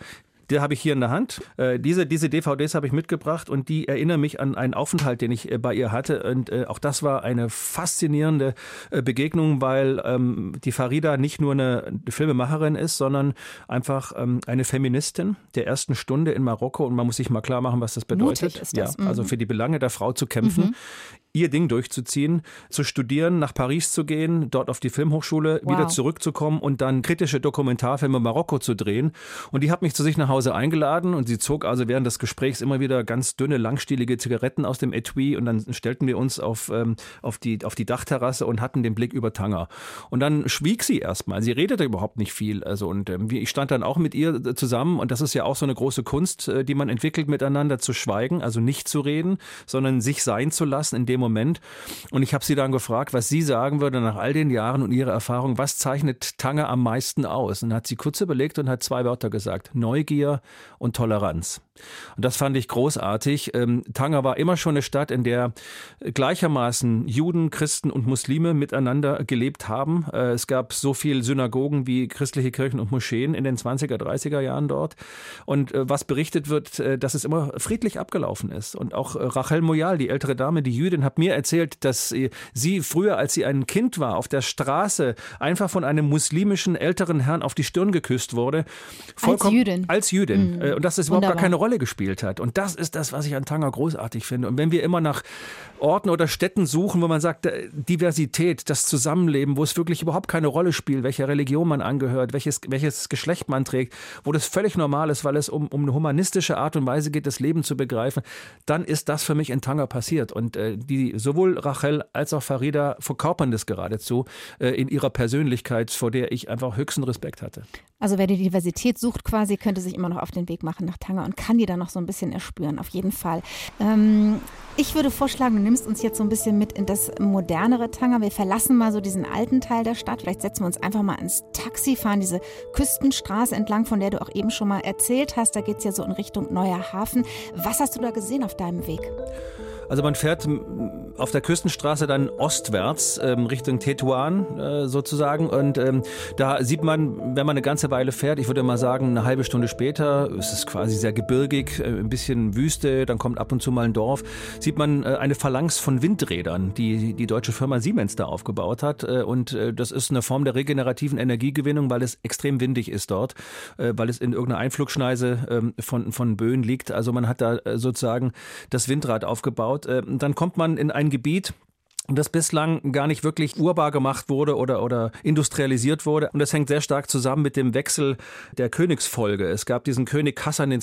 Die habe ich hier in der Hand. Äh, diese, diese DVDs habe ich mitgebracht und die erinnern mich an einen Aufenthalt, den ich äh, bei ihr hatte. Und äh, auch das war eine faszinierende äh, Begegnung, weil ähm, die Farida nicht nur eine Filmemacherin ist, sondern einfach ähm, eine Feministin der ersten Stunde in Marokko. Und man muss sich mal klar machen, was das bedeutet. Mutig ist das. Ja, also Mhm. für die Belange der Frau zu kämpfen. Mhm. Ihr Ding durchzuziehen, zu studieren, nach Paris zu gehen, dort auf die Filmhochschule, Wow. wieder zurückzukommen und dann kritische Dokumentarfilme Marokko zu drehen. Und die hat mich zu sich nach Hause eingeladen und sie zog also während des Gesprächs immer wieder ganz dünne, langstielige Zigaretten aus dem Etui und dann stellten wir uns auf, ähm, auf, die, auf die Dachterrasse und hatten den Blick über Tanger. Und dann schwieg sie erstmal. Sie redete überhaupt nicht viel. Also und ähm, ich stand dann auch mit ihr zusammen und das ist ja auch so eine große Kunst, äh, die man entwickelt, miteinander zu schweigen, also nicht zu reden, sondern sich sein zu lassen in dem Moment. Und ich habe sie dann gefragt, was sie sagen würde nach all den Jahren und ihrer Erfahrung, was zeichnet Tanger am meisten aus? Und hat sie kurz überlegt und hat zwei Wörter gesagt: Neugier und Toleranz. Und das fand ich großartig. Ähm, Tanger war immer schon eine Stadt, in der gleichermaßen Juden, Christen und Muslime miteinander gelebt haben. Äh, Es gab so viel Synagogen wie christliche Kirchen und Moscheen in den 20er, 30er Jahren dort. Und äh, was berichtet wird, äh, dass es immer friedlich abgelaufen ist. Und auch äh, Rachel Moyal, die ältere Dame, die Jüdin, hat mir erzählt, dass äh, sie früher, als sie ein Kind war, auf der Straße einfach von einem muslimischen älteren Herrn auf die Stirn geküsst wurde. Jüdin. Als Jüdin. Mhm. Äh, Und dass das überhaupt gar Wunderbar. keine Rolle gespielt hat. Und das ist das, was ich an Tanger großartig finde. Und wenn wir immer nach Orten oder Städten suchen, wo man sagt, äh, Diversität, das Zusammenleben, wo es wirklich überhaupt keine Rolle spielt, welcher Religion man angehört, welches, welches Geschlecht man trägt, wo das völlig normal ist, weil es um, um eine humanistische Art und Weise geht, das Leben zu begreifen, dann ist das für mich in Tanger passiert. Und äh, die sowohl Rachel als auch Farida verkörpern das geradezu äh, in ihrer Persönlichkeit, vor der ich einfach höchsten Respekt hatte. Also wer die Diversität sucht quasi, könnte sich immer noch auf den Weg machen nach Tanger und kann die dann noch so ein bisschen erspüren, auf jeden Fall. Ähm, ich würde vorschlagen, du nimmst uns jetzt so ein bisschen mit in das modernere Tanger. Wir verlassen mal so diesen alten Teil der Stadt. Vielleicht setzen wir uns einfach mal ins Taxi, fahren diese Küstenstraße entlang, von der du auch eben schon mal erzählt hast. Da geht es ja so in Richtung Neuer Hafen. Was hast du da gesehen auf deinem Weg? Also man fährt auf der Küstenstraße dann ostwärts ähm, Richtung Tetuan äh, sozusagen und ähm, da sieht man, wenn man eine ganze Weile fährt, ich würde mal sagen eine halbe Stunde später, es ist quasi sehr gebirgig, äh, ein bisschen Wüste, dann kommt ab und zu mal ein Dorf, sieht man äh, eine Phalanx von Windrädern, die die deutsche Firma Siemens da aufgebaut hat äh, und äh, das ist eine Form der regenerativen Energiegewinnung, weil es extrem windig ist dort, äh, weil es in irgendeiner Einflugschneise ähm, von, von Böen liegt. Also man hat da sozusagen das Windrad aufgebaut. Äh, Dann kommt man in ein Gebiet, das bislang gar nicht wirklich urbar gemacht wurde oder, oder industrialisiert wurde. Und das hängt sehr stark zusammen mit dem Wechsel der Königsfolge. Es gab diesen König Hassan II.,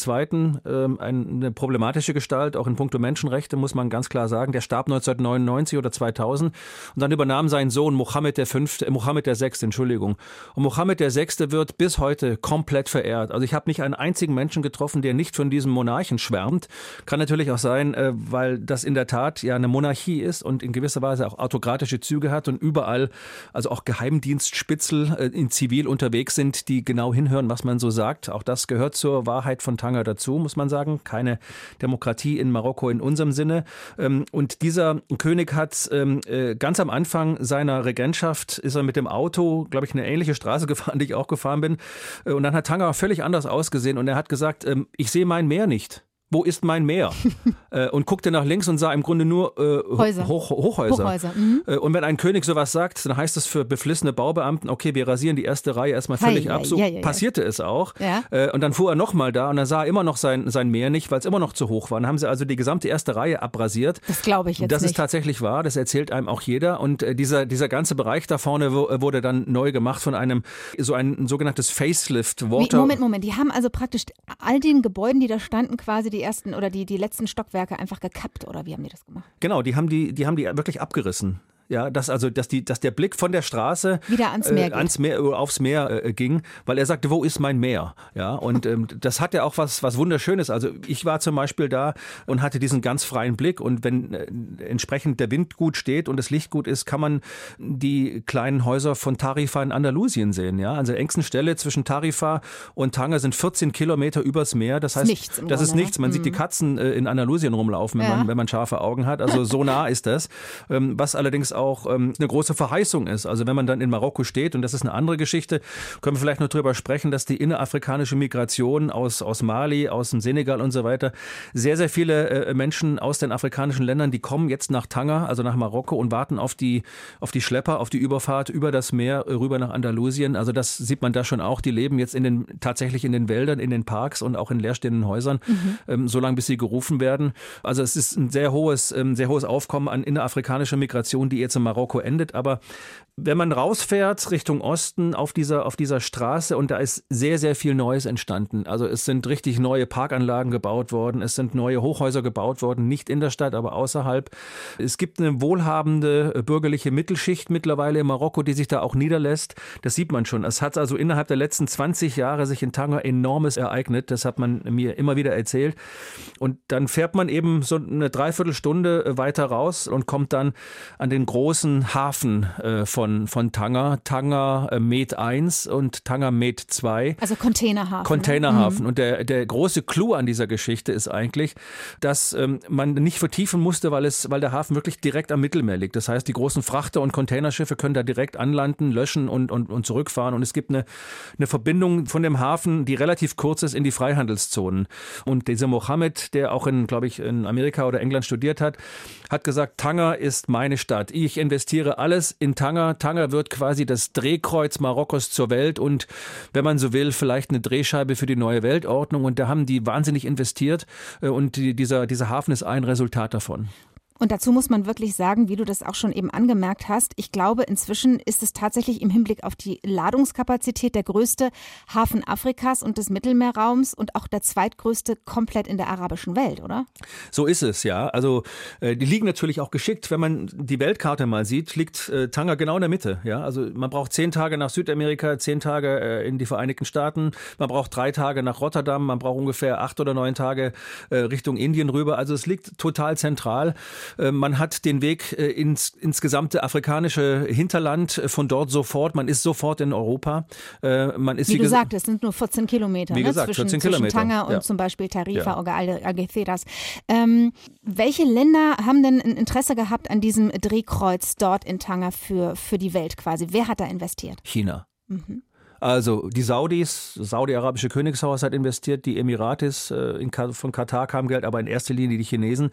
ähm, eine problematische Gestalt, auch in puncto Menschenrechte, muss man ganz klar sagen. Der starb 1999 oder 2000 und dann übernahm sein Sohn Mohammed V., äh, Mohammed VI., Entschuldigung. Und Mohammed VI. wird bis heute komplett verehrt. Also ich habe nicht einen einzigen Menschen getroffen, der nicht von diesem Monarchen schwärmt. Kann natürlich auch sein, äh, weil das in der Tat ja eine Monarchie ist und in gewisser Weise auch autokratische Züge hat und überall, also auch Geheimdienstspitzel äh, in Zivil unterwegs sind, die genau hinhören, was man so sagt. Auch das gehört zur Wahrheit von Tanger dazu, muss man sagen. Keine Demokratie in Marokko in unserem Sinne. Ähm, Und dieser König hat ähm, äh, ganz am Anfang seiner Regentschaft ist er mit dem Auto, glaube ich, eine ähnliche Straße gefahren, die ich auch gefahren bin. Äh, Und dann hat Tanger völlig anders ausgesehen und er hat gesagt, ähm, ich sehe mein Meer nicht. Wo ist mein Meer? äh, und guckte nach links und sah im Grunde nur äh, Häuser. Hoch, Hochhäuser. Hochhäuser, mhm. Äh, Und wenn ein König sowas sagt, dann heißt es für beflissene Baubeamten, okay, wir rasieren die erste Reihe erstmal völlig Hei, ab. So ja, ja, ja. passierte es auch. Äh, Und dann fuhr er nochmal da und dann sah er immer noch sein, sein Meer nicht, weil es immer noch zu hoch war. Dann haben sie also die gesamte erste Reihe abrasiert. Das glaube ich jetzt Das nicht. ist tatsächlich wahr, das erzählt einem auch jeder. Und äh, dieser, dieser ganze Bereich da vorne wo- äh, wurde dann neu gemacht von einem, so ein sogenanntes Facelift Water. Moment, Moment. Die haben also praktisch all den Gebäuden, die da standen, quasi die ersten oder die, die letzten Stockwerke einfach gekappt oder wie haben die das gemacht? Genau, die haben die, die haben die wirklich abgerissen. Ja, dass also, dass die, dass der Blick von der Straße wieder ans Meer, äh, ans Meer aufs Meer äh, ging, weil er sagte, wo ist mein Meer? Ja, und ähm, das hat ja auch was, was wunderschönes. Also ich war zum Beispiel da und hatte diesen ganz freien Blick und wenn äh, entsprechend der Wind gut steht und das Licht gut ist, kann man die kleinen Häuser von Tarifa in Andalusien sehen. Ja, der engsten Stelle zwischen Tarifa und Tanger sind 14 Kilometer übers Meer. Das heißt, nichts das ist nichts. Man mhm. sieht die mhm. Katzen äh, in Andalusien rumlaufen, wenn, ja. man, wenn man scharfe Augen hat. Also so nah ist das. Ähm, was allerdings auch ähm, eine große Verheißung ist. Also wenn man dann in Marokko steht, und das ist eine andere Geschichte, können wir vielleicht noch darüber sprechen, dass die innerafrikanische Migration aus, aus Mali, aus dem Senegal und so weiter, sehr, sehr viele äh, Menschen aus den afrikanischen Ländern, die kommen jetzt nach Tanger, also nach Marokko und warten auf die, auf die Schlepper, auf die Überfahrt über das Meer rüber nach Andalusien. Also das sieht man da schon auch. Die leben jetzt in den, tatsächlich in den Wäldern, in den Parks und auch in leerstehenden Häusern, mhm. ähm, so lange bis sie gerufen werden. Also es ist ein sehr hohes, ähm, sehr hohes Aufkommen an innerafrikanischer Migration, die jetzt in Marokko endet. Aber wenn man rausfährt Richtung Osten auf dieser, auf dieser Straße und da ist sehr, sehr viel Neues entstanden. Also es sind richtig neue Parkanlagen gebaut worden, es sind neue Hochhäuser gebaut worden, nicht in der Stadt, aber außerhalb. Es gibt eine wohlhabende äh, bürgerliche Mittelschicht mittlerweile in Marokko, die sich da auch niederlässt. Das sieht man schon. Es hat also innerhalb der letzten 20 Jahre sich in Tanger enormes ereignet. Das hat man mir immer wieder erzählt. Und dann fährt man eben so eine Dreiviertelstunde äh, weiter raus und kommt dann an den großen Hafen äh, von von, von Tanger, Tanger äh, Med 1 und Tanger Med 2. Also Containerhafen. Ne? Containerhafen. Ne? Und der, der große Clou an dieser Geschichte ist eigentlich, dass ähm, man nicht vertiefen musste, weil, es, weil der Hafen wirklich direkt am Mittelmeer liegt. Das heißt, die großen Frachter- und Containerschiffe können da direkt anlanden, löschen und, und, und zurückfahren. Und es gibt eine, eine Verbindung von dem Hafen, die relativ kurz ist, in die Freihandelszonen. Und dieser Mohammed, der auch in, glaube ich, in Amerika oder England studiert hat, hat gesagt, Tanger ist meine Stadt. Ich investiere alles in Tanger. Tanger wird quasi das Drehkreuz Marokkos zur Welt und, wenn man so will, vielleicht eine Drehscheibe für die neue Weltordnung. Und da haben die wahnsinnig investiert äh, und dieser, dieser Hafen ist ein Resultat davon. Und dazu muss man wirklich sagen, wie du das auch schon eben angemerkt hast, ich glaube, inzwischen ist es tatsächlich im Hinblick auf die Ladungskapazität der größte Hafen Afrikas und des Mittelmeerraums und auch der zweitgrößte komplett in der arabischen Welt, oder? So ist es, ja. Also äh, die liegen natürlich auch geschickt. Wenn man die Weltkarte mal sieht, liegt äh, Tanger genau in der Mitte. Ja, also man braucht zehn Tage nach Südamerika, zehn Tage äh, in die Vereinigten Staaten, man braucht drei Tage nach Rotterdam, man braucht ungefähr acht oder neun Tage äh, Richtung Indien rüber. Also es liegt total zentral. Äh, man hat den Weg äh, ins, ins gesamte afrikanische Hinterland äh, von dort sofort. Man ist sofort in Europa. Man ist wie, wie du sagst, es sind nur 14 Kilometer wie ne? gesagt, zwischen, 14 Kilometer. zwischen Tanger und ja. zum Beispiel Tarifa ja. oder Algeciras. Ähm, welche Länder haben denn ein Interesse gehabt an diesem Drehkreuz dort in Tanger für, für die Welt quasi? Wer hat da investiert? China. Mhm. Also die Saudis, saudi-arabische Königshaus hat investiert, die Emiratis, äh, in, von Katar kam Geld, aber in erster Linie die Chinesen,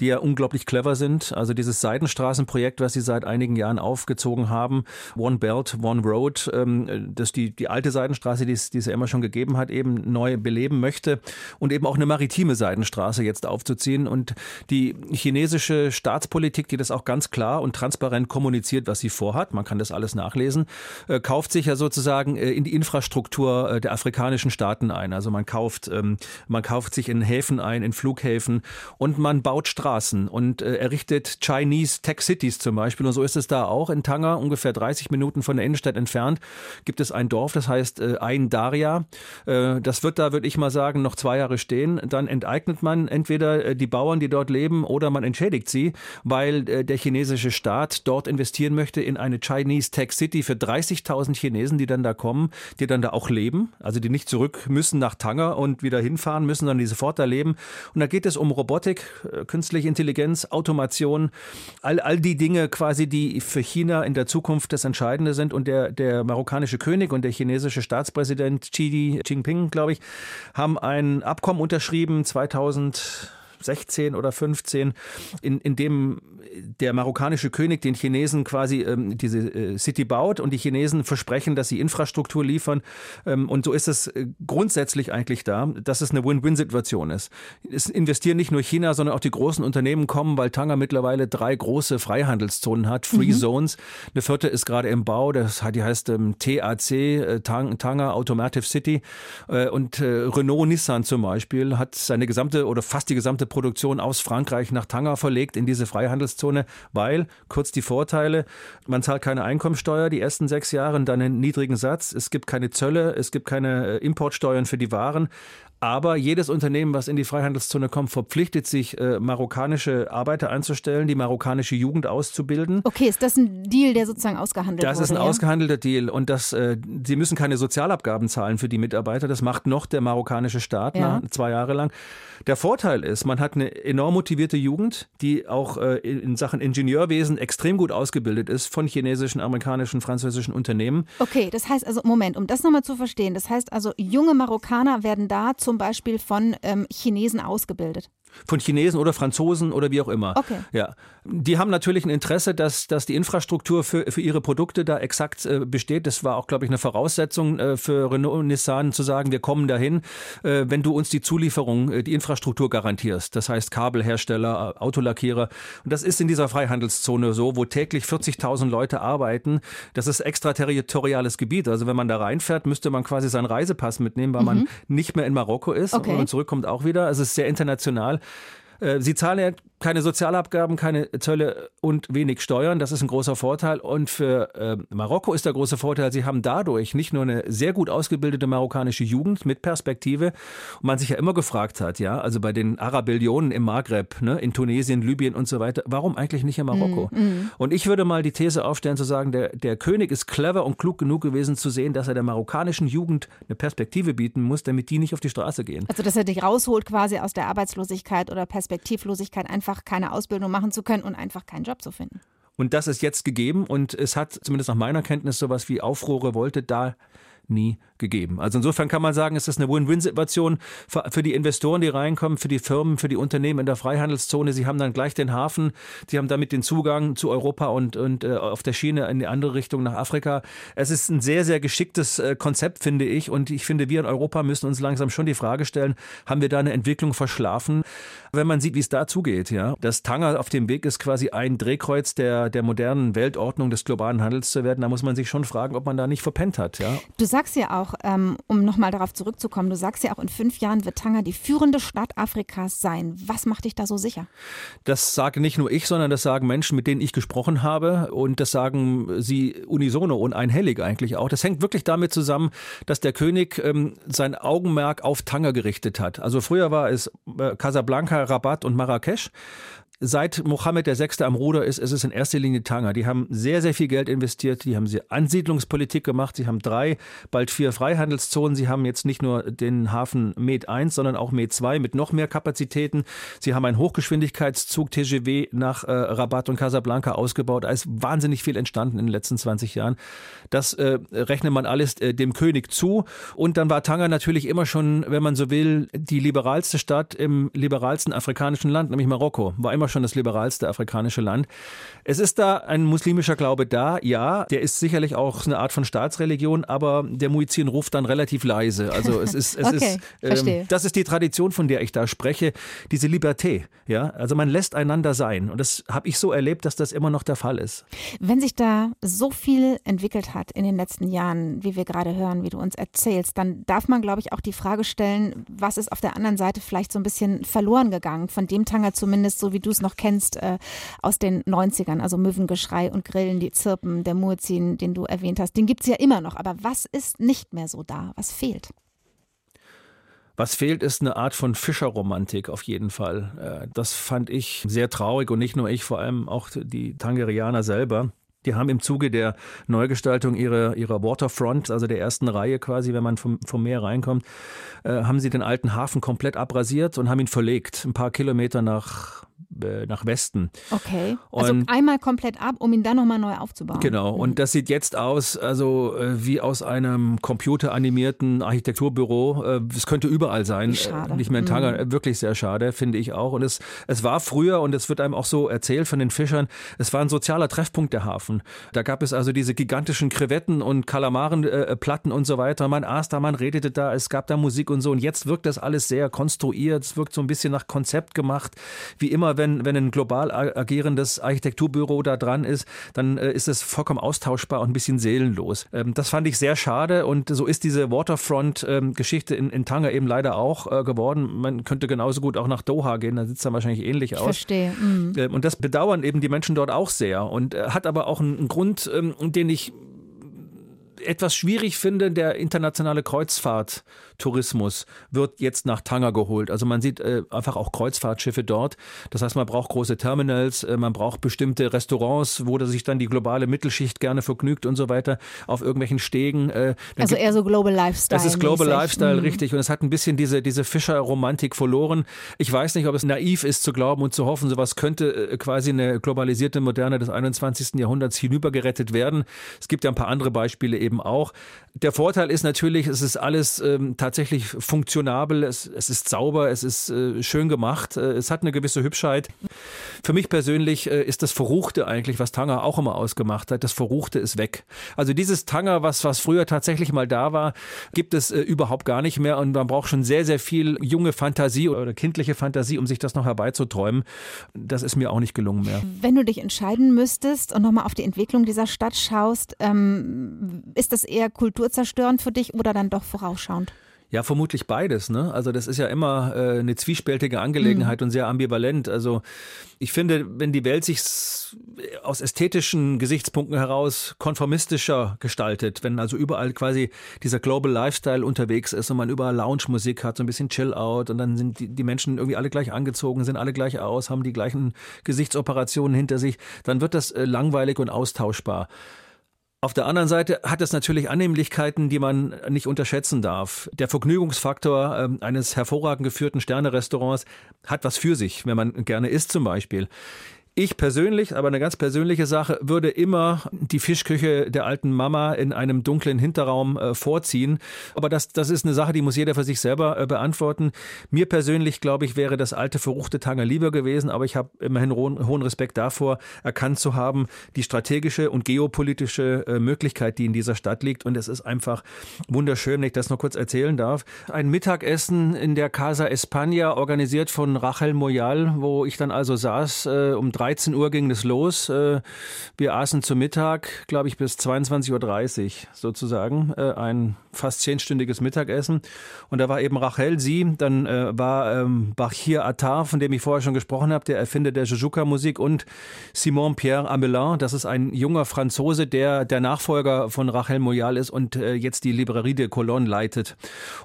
die ja unglaublich clever sind. Also dieses Seidenstraßenprojekt, was sie seit einigen Jahren aufgezogen haben, One Belt, One Road, ähm, das die, die alte Seidenstraße, die es ja immer schon gegeben hat, eben neu beleben möchte und eben auch eine maritime Seidenstraße jetzt aufzuziehen. Und die chinesische Staatspolitik, die das auch ganz klar und transparent kommuniziert, was sie vorhat, man kann das alles nachlesen, äh, kauft sich ja sozusagen äh, in die Infrastruktur äh, der afrikanischen Staaten ein. Also man kauft, ähm, man kauft sich in Häfen ein, in Flughäfen und man baut Straßen und äh, errichtet Chinese Tech Cities zum Beispiel. Und so ist es da auch in Tanger, ungefähr 30 Minuten von der Innenstadt entfernt, gibt es ein Dorf, das heißt Ein Daria. Das wird da, würde ich mal sagen, noch zwei Jahre stehen. Dann enteignet man entweder die Bauern, die dort leben, oder man entschädigt sie, weil der chinesische Staat dort investieren möchte in eine Chinese Tech City für 30.000 Chinesen, die dann da kommen kommen, die dann da auch leben, also die nicht zurück müssen nach Tanger und wieder hinfahren müssen, sondern die sofort da leben. Und da geht es um Robotik, äh, künstliche Intelligenz, Automation, all, all die Dinge quasi, die für China in der Zukunft das Entscheidende sind. Und der, der marokkanische König und der chinesische Staatspräsident Xi Jinping, glaube ich, haben ein Abkommen unterschrieben 2000 16 oder 15, in, in dem der marokkanische König den Chinesen quasi ähm, diese äh, City baut und die Chinesen versprechen, dass sie Infrastruktur liefern. Ähm, und so ist es äh, grundsätzlich eigentlich da, dass es eine Win-Win-Situation ist. Es investieren nicht nur China, sondern auch die großen Unternehmen kommen, weil Tanger mittlerweile drei große Freihandelszonen hat, Free mhm. Zones. Eine vierte ist gerade im Bau, das die heißt ähm, TAC, äh, Tanger Automotive City. Äh, und äh, Renault Nissan zum Beispiel hat seine gesamte oder fast die gesamte Produktion aus Frankreich nach Tanger verlegt in diese Freihandelszone, weil, kurz die Vorteile, man zahlt keine Einkommensteuer die ersten sechs Jahre und dann einen niedrigen Satz, es gibt keine Zölle, es gibt keine äh, Importsteuern für die Waren. Aber jedes Unternehmen, was in die Freihandelszone kommt, verpflichtet sich, äh, marokkanische Arbeiter einzustellen, die marokkanische Jugend auszubilden. Okay, ist das ein Deal, der sozusagen ausgehandelt das wurde? Das ist ein ja? ausgehandelter Deal. Und das, äh, sie müssen keine Sozialabgaben zahlen für die Mitarbeiter. Das macht noch der marokkanische Staat ja. nach, zwei Jahre lang. Der Vorteil ist, man hat eine enorm motivierte Jugend, die auch äh, in Sachen Ingenieurwesen extrem gut ausgebildet ist von chinesischen, amerikanischen, französischen Unternehmen. Okay, das heißt also, Moment, um das nochmal zu verstehen, das heißt also, junge Marokkaner werden da zum Beispiel von ähm, Chinesen ausgebildet. Von Chinesen oder Franzosen oder wie auch immer. Okay. Ja. Die haben natürlich ein Interesse, dass, dass die Infrastruktur für, für ihre Produkte da exakt äh, besteht. Das war auch, glaube ich, eine Voraussetzung äh, für Renault und Nissan zu sagen, wir kommen dahin, äh, wenn du uns die Zulieferung, äh, die Infrastruktur garantierst. Das heißt Kabelhersteller, äh, Autolackierer. Und das ist in dieser Freihandelszone so, wo täglich 40.000 Leute arbeiten. Das ist extraterritoriales Gebiet. Also wenn man da reinfährt, müsste man quasi seinen Reisepass mitnehmen, weil mhm. man nicht mehr in Marokko ist. Okay. Und man zurückkommt auch wieder. Also es ist sehr international. Äh, sie zahlen ja keine Sozialabgaben, keine Zölle und wenig Steuern. Das ist ein großer Vorteil. Und für äh, Marokko ist der große Vorteil, sie haben dadurch nicht nur eine sehr gut ausgebildete marokkanische Jugend mit Perspektive, und man sich ja immer gefragt hat, ja, also bei den Arabillionen im Maghreb, ne, in Tunesien, Libyen und so weiter, warum eigentlich nicht in Marokko? Mm, mm. Und ich würde mal die These aufstellen, zu sagen, der, der König ist clever und klug genug gewesen zu sehen, dass er der marokkanischen Jugend eine Perspektive bieten muss, damit die nicht auf die Straße gehen. Also, dass er dich rausholt quasi aus der Arbeitslosigkeit oder Perspektivlosigkeit einfach einfach keine Ausbildung machen zu können und einfach keinen Job zu finden. Und das ist jetzt gegeben und es hat zumindest nach meiner Kenntnis sowas wie Aufruhr, Revolte da nie gegeben. Also insofern kann man sagen, es ist eine Win-Win-Situation für die Investoren, die reinkommen, für die Firmen, für die Unternehmen in der Freihandelszone. Sie haben dann gleich den Hafen, sie haben damit den Zugang zu Europa und, und äh, auf der Schiene in die andere Richtung nach Afrika. Es ist ein sehr, sehr geschicktes äh, Konzept, finde ich. Und ich finde, wir in Europa müssen uns langsam schon die Frage stellen, haben wir da eine Entwicklung verschlafen? Wenn man sieht, wie es da zugeht, ja, dass Tanger auf dem Weg ist, quasi ein Drehkreuz der, der modernen Weltordnung des globalen Handels zu werden, da muss man sich schon fragen, ob man da nicht verpennt hat, ja. Du sagst ja auch, ähm, um nochmal darauf zurückzukommen, du sagst ja auch, in fünf Jahren wird Tanger die führende Stadt Afrikas sein. Was macht dich da so sicher? Das sage nicht nur ich, sondern das sagen Menschen, mit denen ich gesprochen habe. Und das sagen sie unisono und einhellig eigentlich auch. Das hängt wirklich damit zusammen, dass der König ähm, sein Augenmerk auf Tanger gerichtet hat. Also früher war es äh, Casablanca, Rabat und Marrakesch seit Mohammed VI. am Ruder ist, ist es in erster Linie Tanger. Die haben sehr, sehr viel Geld investiert. Die haben sie Ansiedlungspolitik gemacht. Sie haben drei, bald vier Freihandelszonen. Sie haben jetzt nicht nur den Hafen Med 1, sondern auch Med 2 mit noch mehr Kapazitäten. Sie haben einen Hochgeschwindigkeitszug TGW nach äh, Rabat und Casablanca ausgebaut. Da ist wahnsinnig viel entstanden in den letzten 20 Jahren. Das äh, rechnet man alles äh, dem König zu. Und dann war Tanger natürlich immer schon, wenn man so will, die liberalste Stadt im liberalsten afrikanischen Land, nämlich Marokko. War immer schon das liberalste afrikanische Land. Es ist da ein muslimischer Glaube da, ja, der ist sicherlich auch eine Art von Staatsreligion, aber der Muizin ruft dann relativ leise. Also es ist, es okay, ist, ähm, das ist die Tradition, von der ich da spreche, diese Liberté, ja. Also man lässt einander sein und das habe ich so erlebt, dass das immer noch der Fall ist. Wenn sich da so viel entwickelt hat in den letzten Jahren, wie wir gerade hören, wie du uns erzählst, dann darf man, glaube ich, auch die Frage stellen, was ist auf der anderen Seite vielleicht so ein bisschen verloren gegangen, von dem Tanger zumindest, so wie du es noch kennst, äh, aus den 90ern, also Möwengeschrei und Grillen, die Zirpen, der Muezzin, den du erwähnt hast, den gibt es ja immer noch. Aber was ist nicht mehr so da? Was fehlt? Was fehlt, ist eine Art von Fischerromantik auf jeden Fall. Äh, das fand ich sehr traurig und nicht nur ich, vor allem auch die Tangerianer selber. Die haben im Zuge der Neugestaltung ihrer, ihrer Waterfront, also der ersten Reihe quasi, wenn man vom, vom Meer reinkommt, äh, haben sie den alten Hafen komplett abrasiert und haben ihn verlegt, ein paar Kilometer nach äh, nach Westen. Okay. Also und einmal komplett ab, um ihn dann nochmal neu aufzubauen. Genau. Und mhm. das sieht jetzt aus, also äh, wie aus einem computeranimierten Architekturbüro. Äh, es könnte überall sein. Schade. Nicht mehr in Tanger. Mhm. Wirklich sehr schade, finde ich auch. Und es, es war früher, und es wird einem auch so erzählt von den Fischern, es war ein sozialer Treffpunkt der Hafen. Da gab es also diese gigantischen Krevetten und Kalamarenplatten und so weiter. Man aß da, man redete da, es gab da Musik und so. Und jetzt wirkt das alles sehr konstruiert. Es wirkt so ein bisschen nach Konzept gemacht. Wie immer, wenn wenn, wenn ein global agierendes Architekturbüro da dran ist, dann äh, ist es vollkommen austauschbar und ein bisschen seelenlos. Ähm, das fand ich sehr schade und so ist diese Waterfront-Geschichte ähm, in, in Tanga eben leider auch äh, geworden. Man könnte genauso gut auch nach Doha gehen, da sieht es dann wahrscheinlich ähnlich ich aus. Verstehe. Mhm. Ähm, und das bedauern eben die Menschen dort auch sehr und äh, hat aber auch einen Grund, ähm, den ich etwas schwierig finde, der internationale Kreuzfahrttourismus wird jetzt nach Tanger geholt. Also man sieht äh, einfach auch Kreuzfahrtschiffe dort. Das heißt, man braucht große Terminals, äh, man braucht bestimmte Restaurants, wo sich dann die globale Mittelschicht gerne vergnügt und so weiter auf irgendwelchen Stegen. Äh, also eher so Global Lifestyle. Das ist Global Lifestyle, mhm. richtig. Und es hat ein bisschen diese, diese Fischer-Romantik verloren. Ich weiß nicht, ob es naiv ist zu glauben und zu hoffen, sowas könnte äh, quasi eine globalisierte Moderne des 21. Jahrhunderts hinübergerettet werden. Es gibt ja ein paar andere Beispiele eben auch. Der Vorteil ist natürlich, es ist alles ähm, tatsächlich funktionabel, es, es ist sauber, es ist äh, schön gemacht, äh, es hat eine gewisse Hübschheit. Für mich persönlich äh, ist das Verruchte eigentlich, was Tanger auch immer ausgemacht hat, das Verruchte ist weg. Also dieses Tanger, was, was früher tatsächlich mal da war, gibt es äh, überhaupt gar nicht mehr und man braucht schon sehr, sehr viel junge Fantasie oder kindliche Fantasie, um sich das noch herbeizuträumen. Das ist mir auch nicht gelungen mehr. Wenn du dich entscheiden müsstest und nochmal auf die Entwicklung dieser Stadt schaust, ähm, ist das eher kulturzerstörend für dich oder dann doch vorausschauend? Ja, vermutlich beides. Ne? Also das ist ja immer äh, eine zwiespältige Angelegenheit mhm. und sehr ambivalent. Also ich finde, wenn die Welt sich aus ästhetischen Gesichtspunkten heraus konformistischer gestaltet, wenn also überall quasi dieser Global Lifestyle unterwegs ist und man überall Lounge-Musik hat, so ein bisschen Chill-out und dann sind die, die Menschen irgendwie alle gleich angezogen, sind alle gleich aus, haben die gleichen Gesichtsoperationen hinter sich, dann wird das äh, langweilig und austauschbar. Auf der anderen Seite hat es natürlich Annehmlichkeiten, die man nicht unterschätzen darf. Der Vergnügungsfaktor äh, eines hervorragend geführten Sternerestaurants hat was für sich, wenn man gerne isst zum Beispiel. Ich persönlich, aber eine ganz persönliche Sache, würde immer die Fischküche der alten Mama in einem dunklen Hinterraum äh, vorziehen. Aber das, das ist eine Sache, die muss jeder für sich selber äh, beantworten. Mir persönlich, glaube ich, wäre das alte verruchte Tanger lieber gewesen, aber ich habe immerhin hohen, hohen Respekt davor, erkannt zu haben, die strategische und geopolitische äh, Möglichkeit, die in dieser Stadt liegt. Und es ist einfach wunderschön, wenn ich das noch kurz erzählen darf. Ein Mittagessen in der Casa España, organisiert von Rachel Moyal, wo ich dann also saß äh, um drei 13 Uhr ging es los. Äh, wir aßen zu Mittag, glaube ich, bis 22.30 Uhr sozusagen. Äh, ein fast zehnstündiges Mittagessen. Und da war eben Rachel sie, dann äh, war ähm, Bachir Attar, von dem ich vorher schon gesprochen habe, der Erfinder der Jujuka-Musik und Simon Pierre Amelin, das ist ein junger Franzose, der der Nachfolger von Rachel Moyal ist und jetzt die Librairie de Cologne leitet.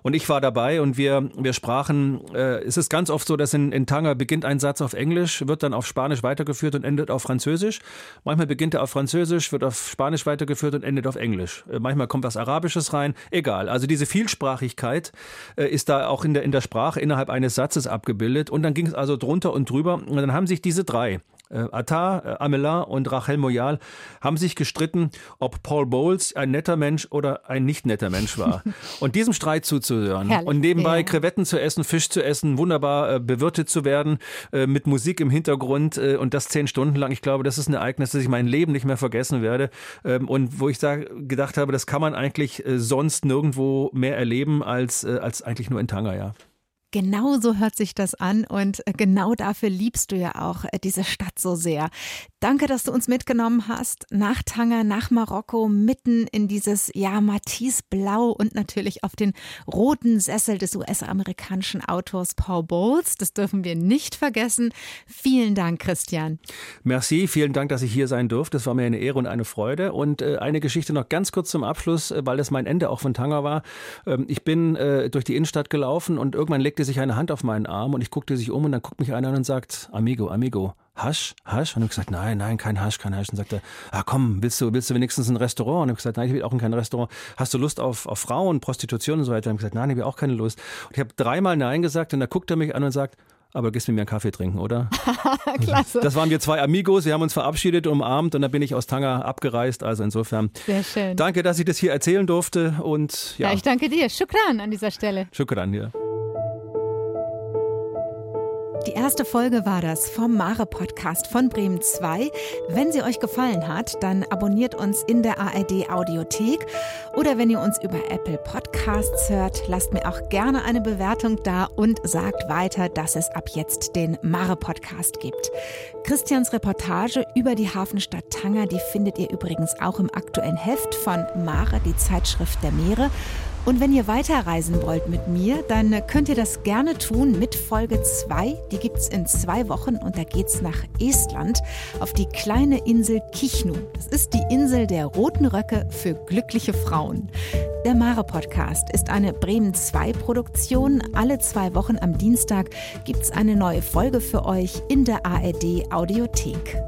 Und ich war dabei und wir, wir sprachen, es ist ganz oft so, dass in, in Tanger beginnt ein Satz auf Englisch, wird dann auf Spanisch weitergeführt weitergeführt und endet auf Französisch. Manchmal beginnt er auf Französisch, wird auf Spanisch weitergeführt und endet auf Englisch. Äh, manchmal kommt was Arabisches rein. Egal. Also diese Vielsprachigkeit äh, ist da auch in der, in der Sprache innerhalb eines Satzes abgebildet. Und dann ging es also drunter und drüber. Und dann haben sich diese drei, äh, Attar, äh, Amelin und Rachel Moyal haben sich gestritten, ob Paul Bowles ein netter Mensch oder ein nicht netter Mensch war. und diesem Streit zuzuhören Herrlich. und nebenbei ja. Krevetten zu essen, Fisch zu essen, wunderbar äh, bewirtet zu werden, äh, mit Musik im Hintergrund äh, und das zehn Stunden lang. Ich glaube, das ist ein Ereignis, das ich mein Leben nicht mehr vergessen werde ähm, und wo ich da gedacht habe, das kann man eigentlich äh, sonst nirgendwo mehr erleben als, als eigentlich nur in Tanga, ja. Genau so hört sich das an und äh, genau dafür liebst du ja auch äh, diese Stadt so sehr. Danke, dass du uns mitgenommen hast nach Tanger, nach Marokko, mitten in dieses ja Matisse-Blau und natürlich auf den roten Sessel des US-amerikanischen Autors Paul Bowles. Das dürfen wir nicht vergessen. Vielen Dank, Christian. Merci, vielen Dank, dass ich hier sein durfte. Das war mir eine Ehre und eine Freude. Und äh, eine Geschichte noch ganz kurz zum Abschluss, weil das mein Ende auch von Tanger war. Ähm, ich bin durch die Innenstadt gelaufen und irgendwann legte legte sich eine Hand auf meinen Arm und ich guckte sich um und dann guckt mich einer an und sagt, Amigo, Amigo, Hasch, Hasch? Und ich gesagt, nein, nein, kein Hasch, kein Hasch. Und sagte, ah komm, willst du, willst du wenigstens ein Restaurant? Und ich gesagt, nein, ich will auch in kein Restaurant. Hast du Lust auf, auf Frauen, Prostitution und so weiter? Und ich gesagt, nein, ich habe auch keine Lust. Und ich habe dreimal Nein gesagt und da guckt er mich an und sagt, aber du gehst mit mir einen Kaffee trinken, oder? Klasse. Das waren wir zwei Amigos, wir haben uns verabschiedet, umarmt und dann bin ich aus Tanger abgereist. Also insofern. Sehr schön. Danke, dass ich das hier erzählen durfte und ja. Ja, ich danke dir. Shukran an dieser Stelle. Shukran, ja. Die erste Folge war das vom Mare Podcast von Bremen 2. Wenn sie euch gefallen hat, dann abonniert uns in der ARD Audiothek oder wenn ihr uns über Apple Podcasts hört, lasst mir auch gerne eine Bewertung da und sagt weiter, dass es ab jetzt den Mare Podcast gibt. Christians Reportage über die Hafenstadt Tanger, die findet ihr übrigens auch im aktuellen Heft von Mare, die Zeitschrift der Meere. Und wenn ihr weiterreisen wollt mit mir, dann könnt ihr das gerne tun mit Folge 2. Die gibt es in zwei Wochen und da geht es nach Estland auf die kleine Insel Kichnu. Das ist die Insel der roten Röcke für glückliche Frauen. Der Mare Podcast ist eine Bremen 2 Produktion. Alle zwei Wochen am Dienstag gibt es eine neue Folge für euch in der ARD Audiothek.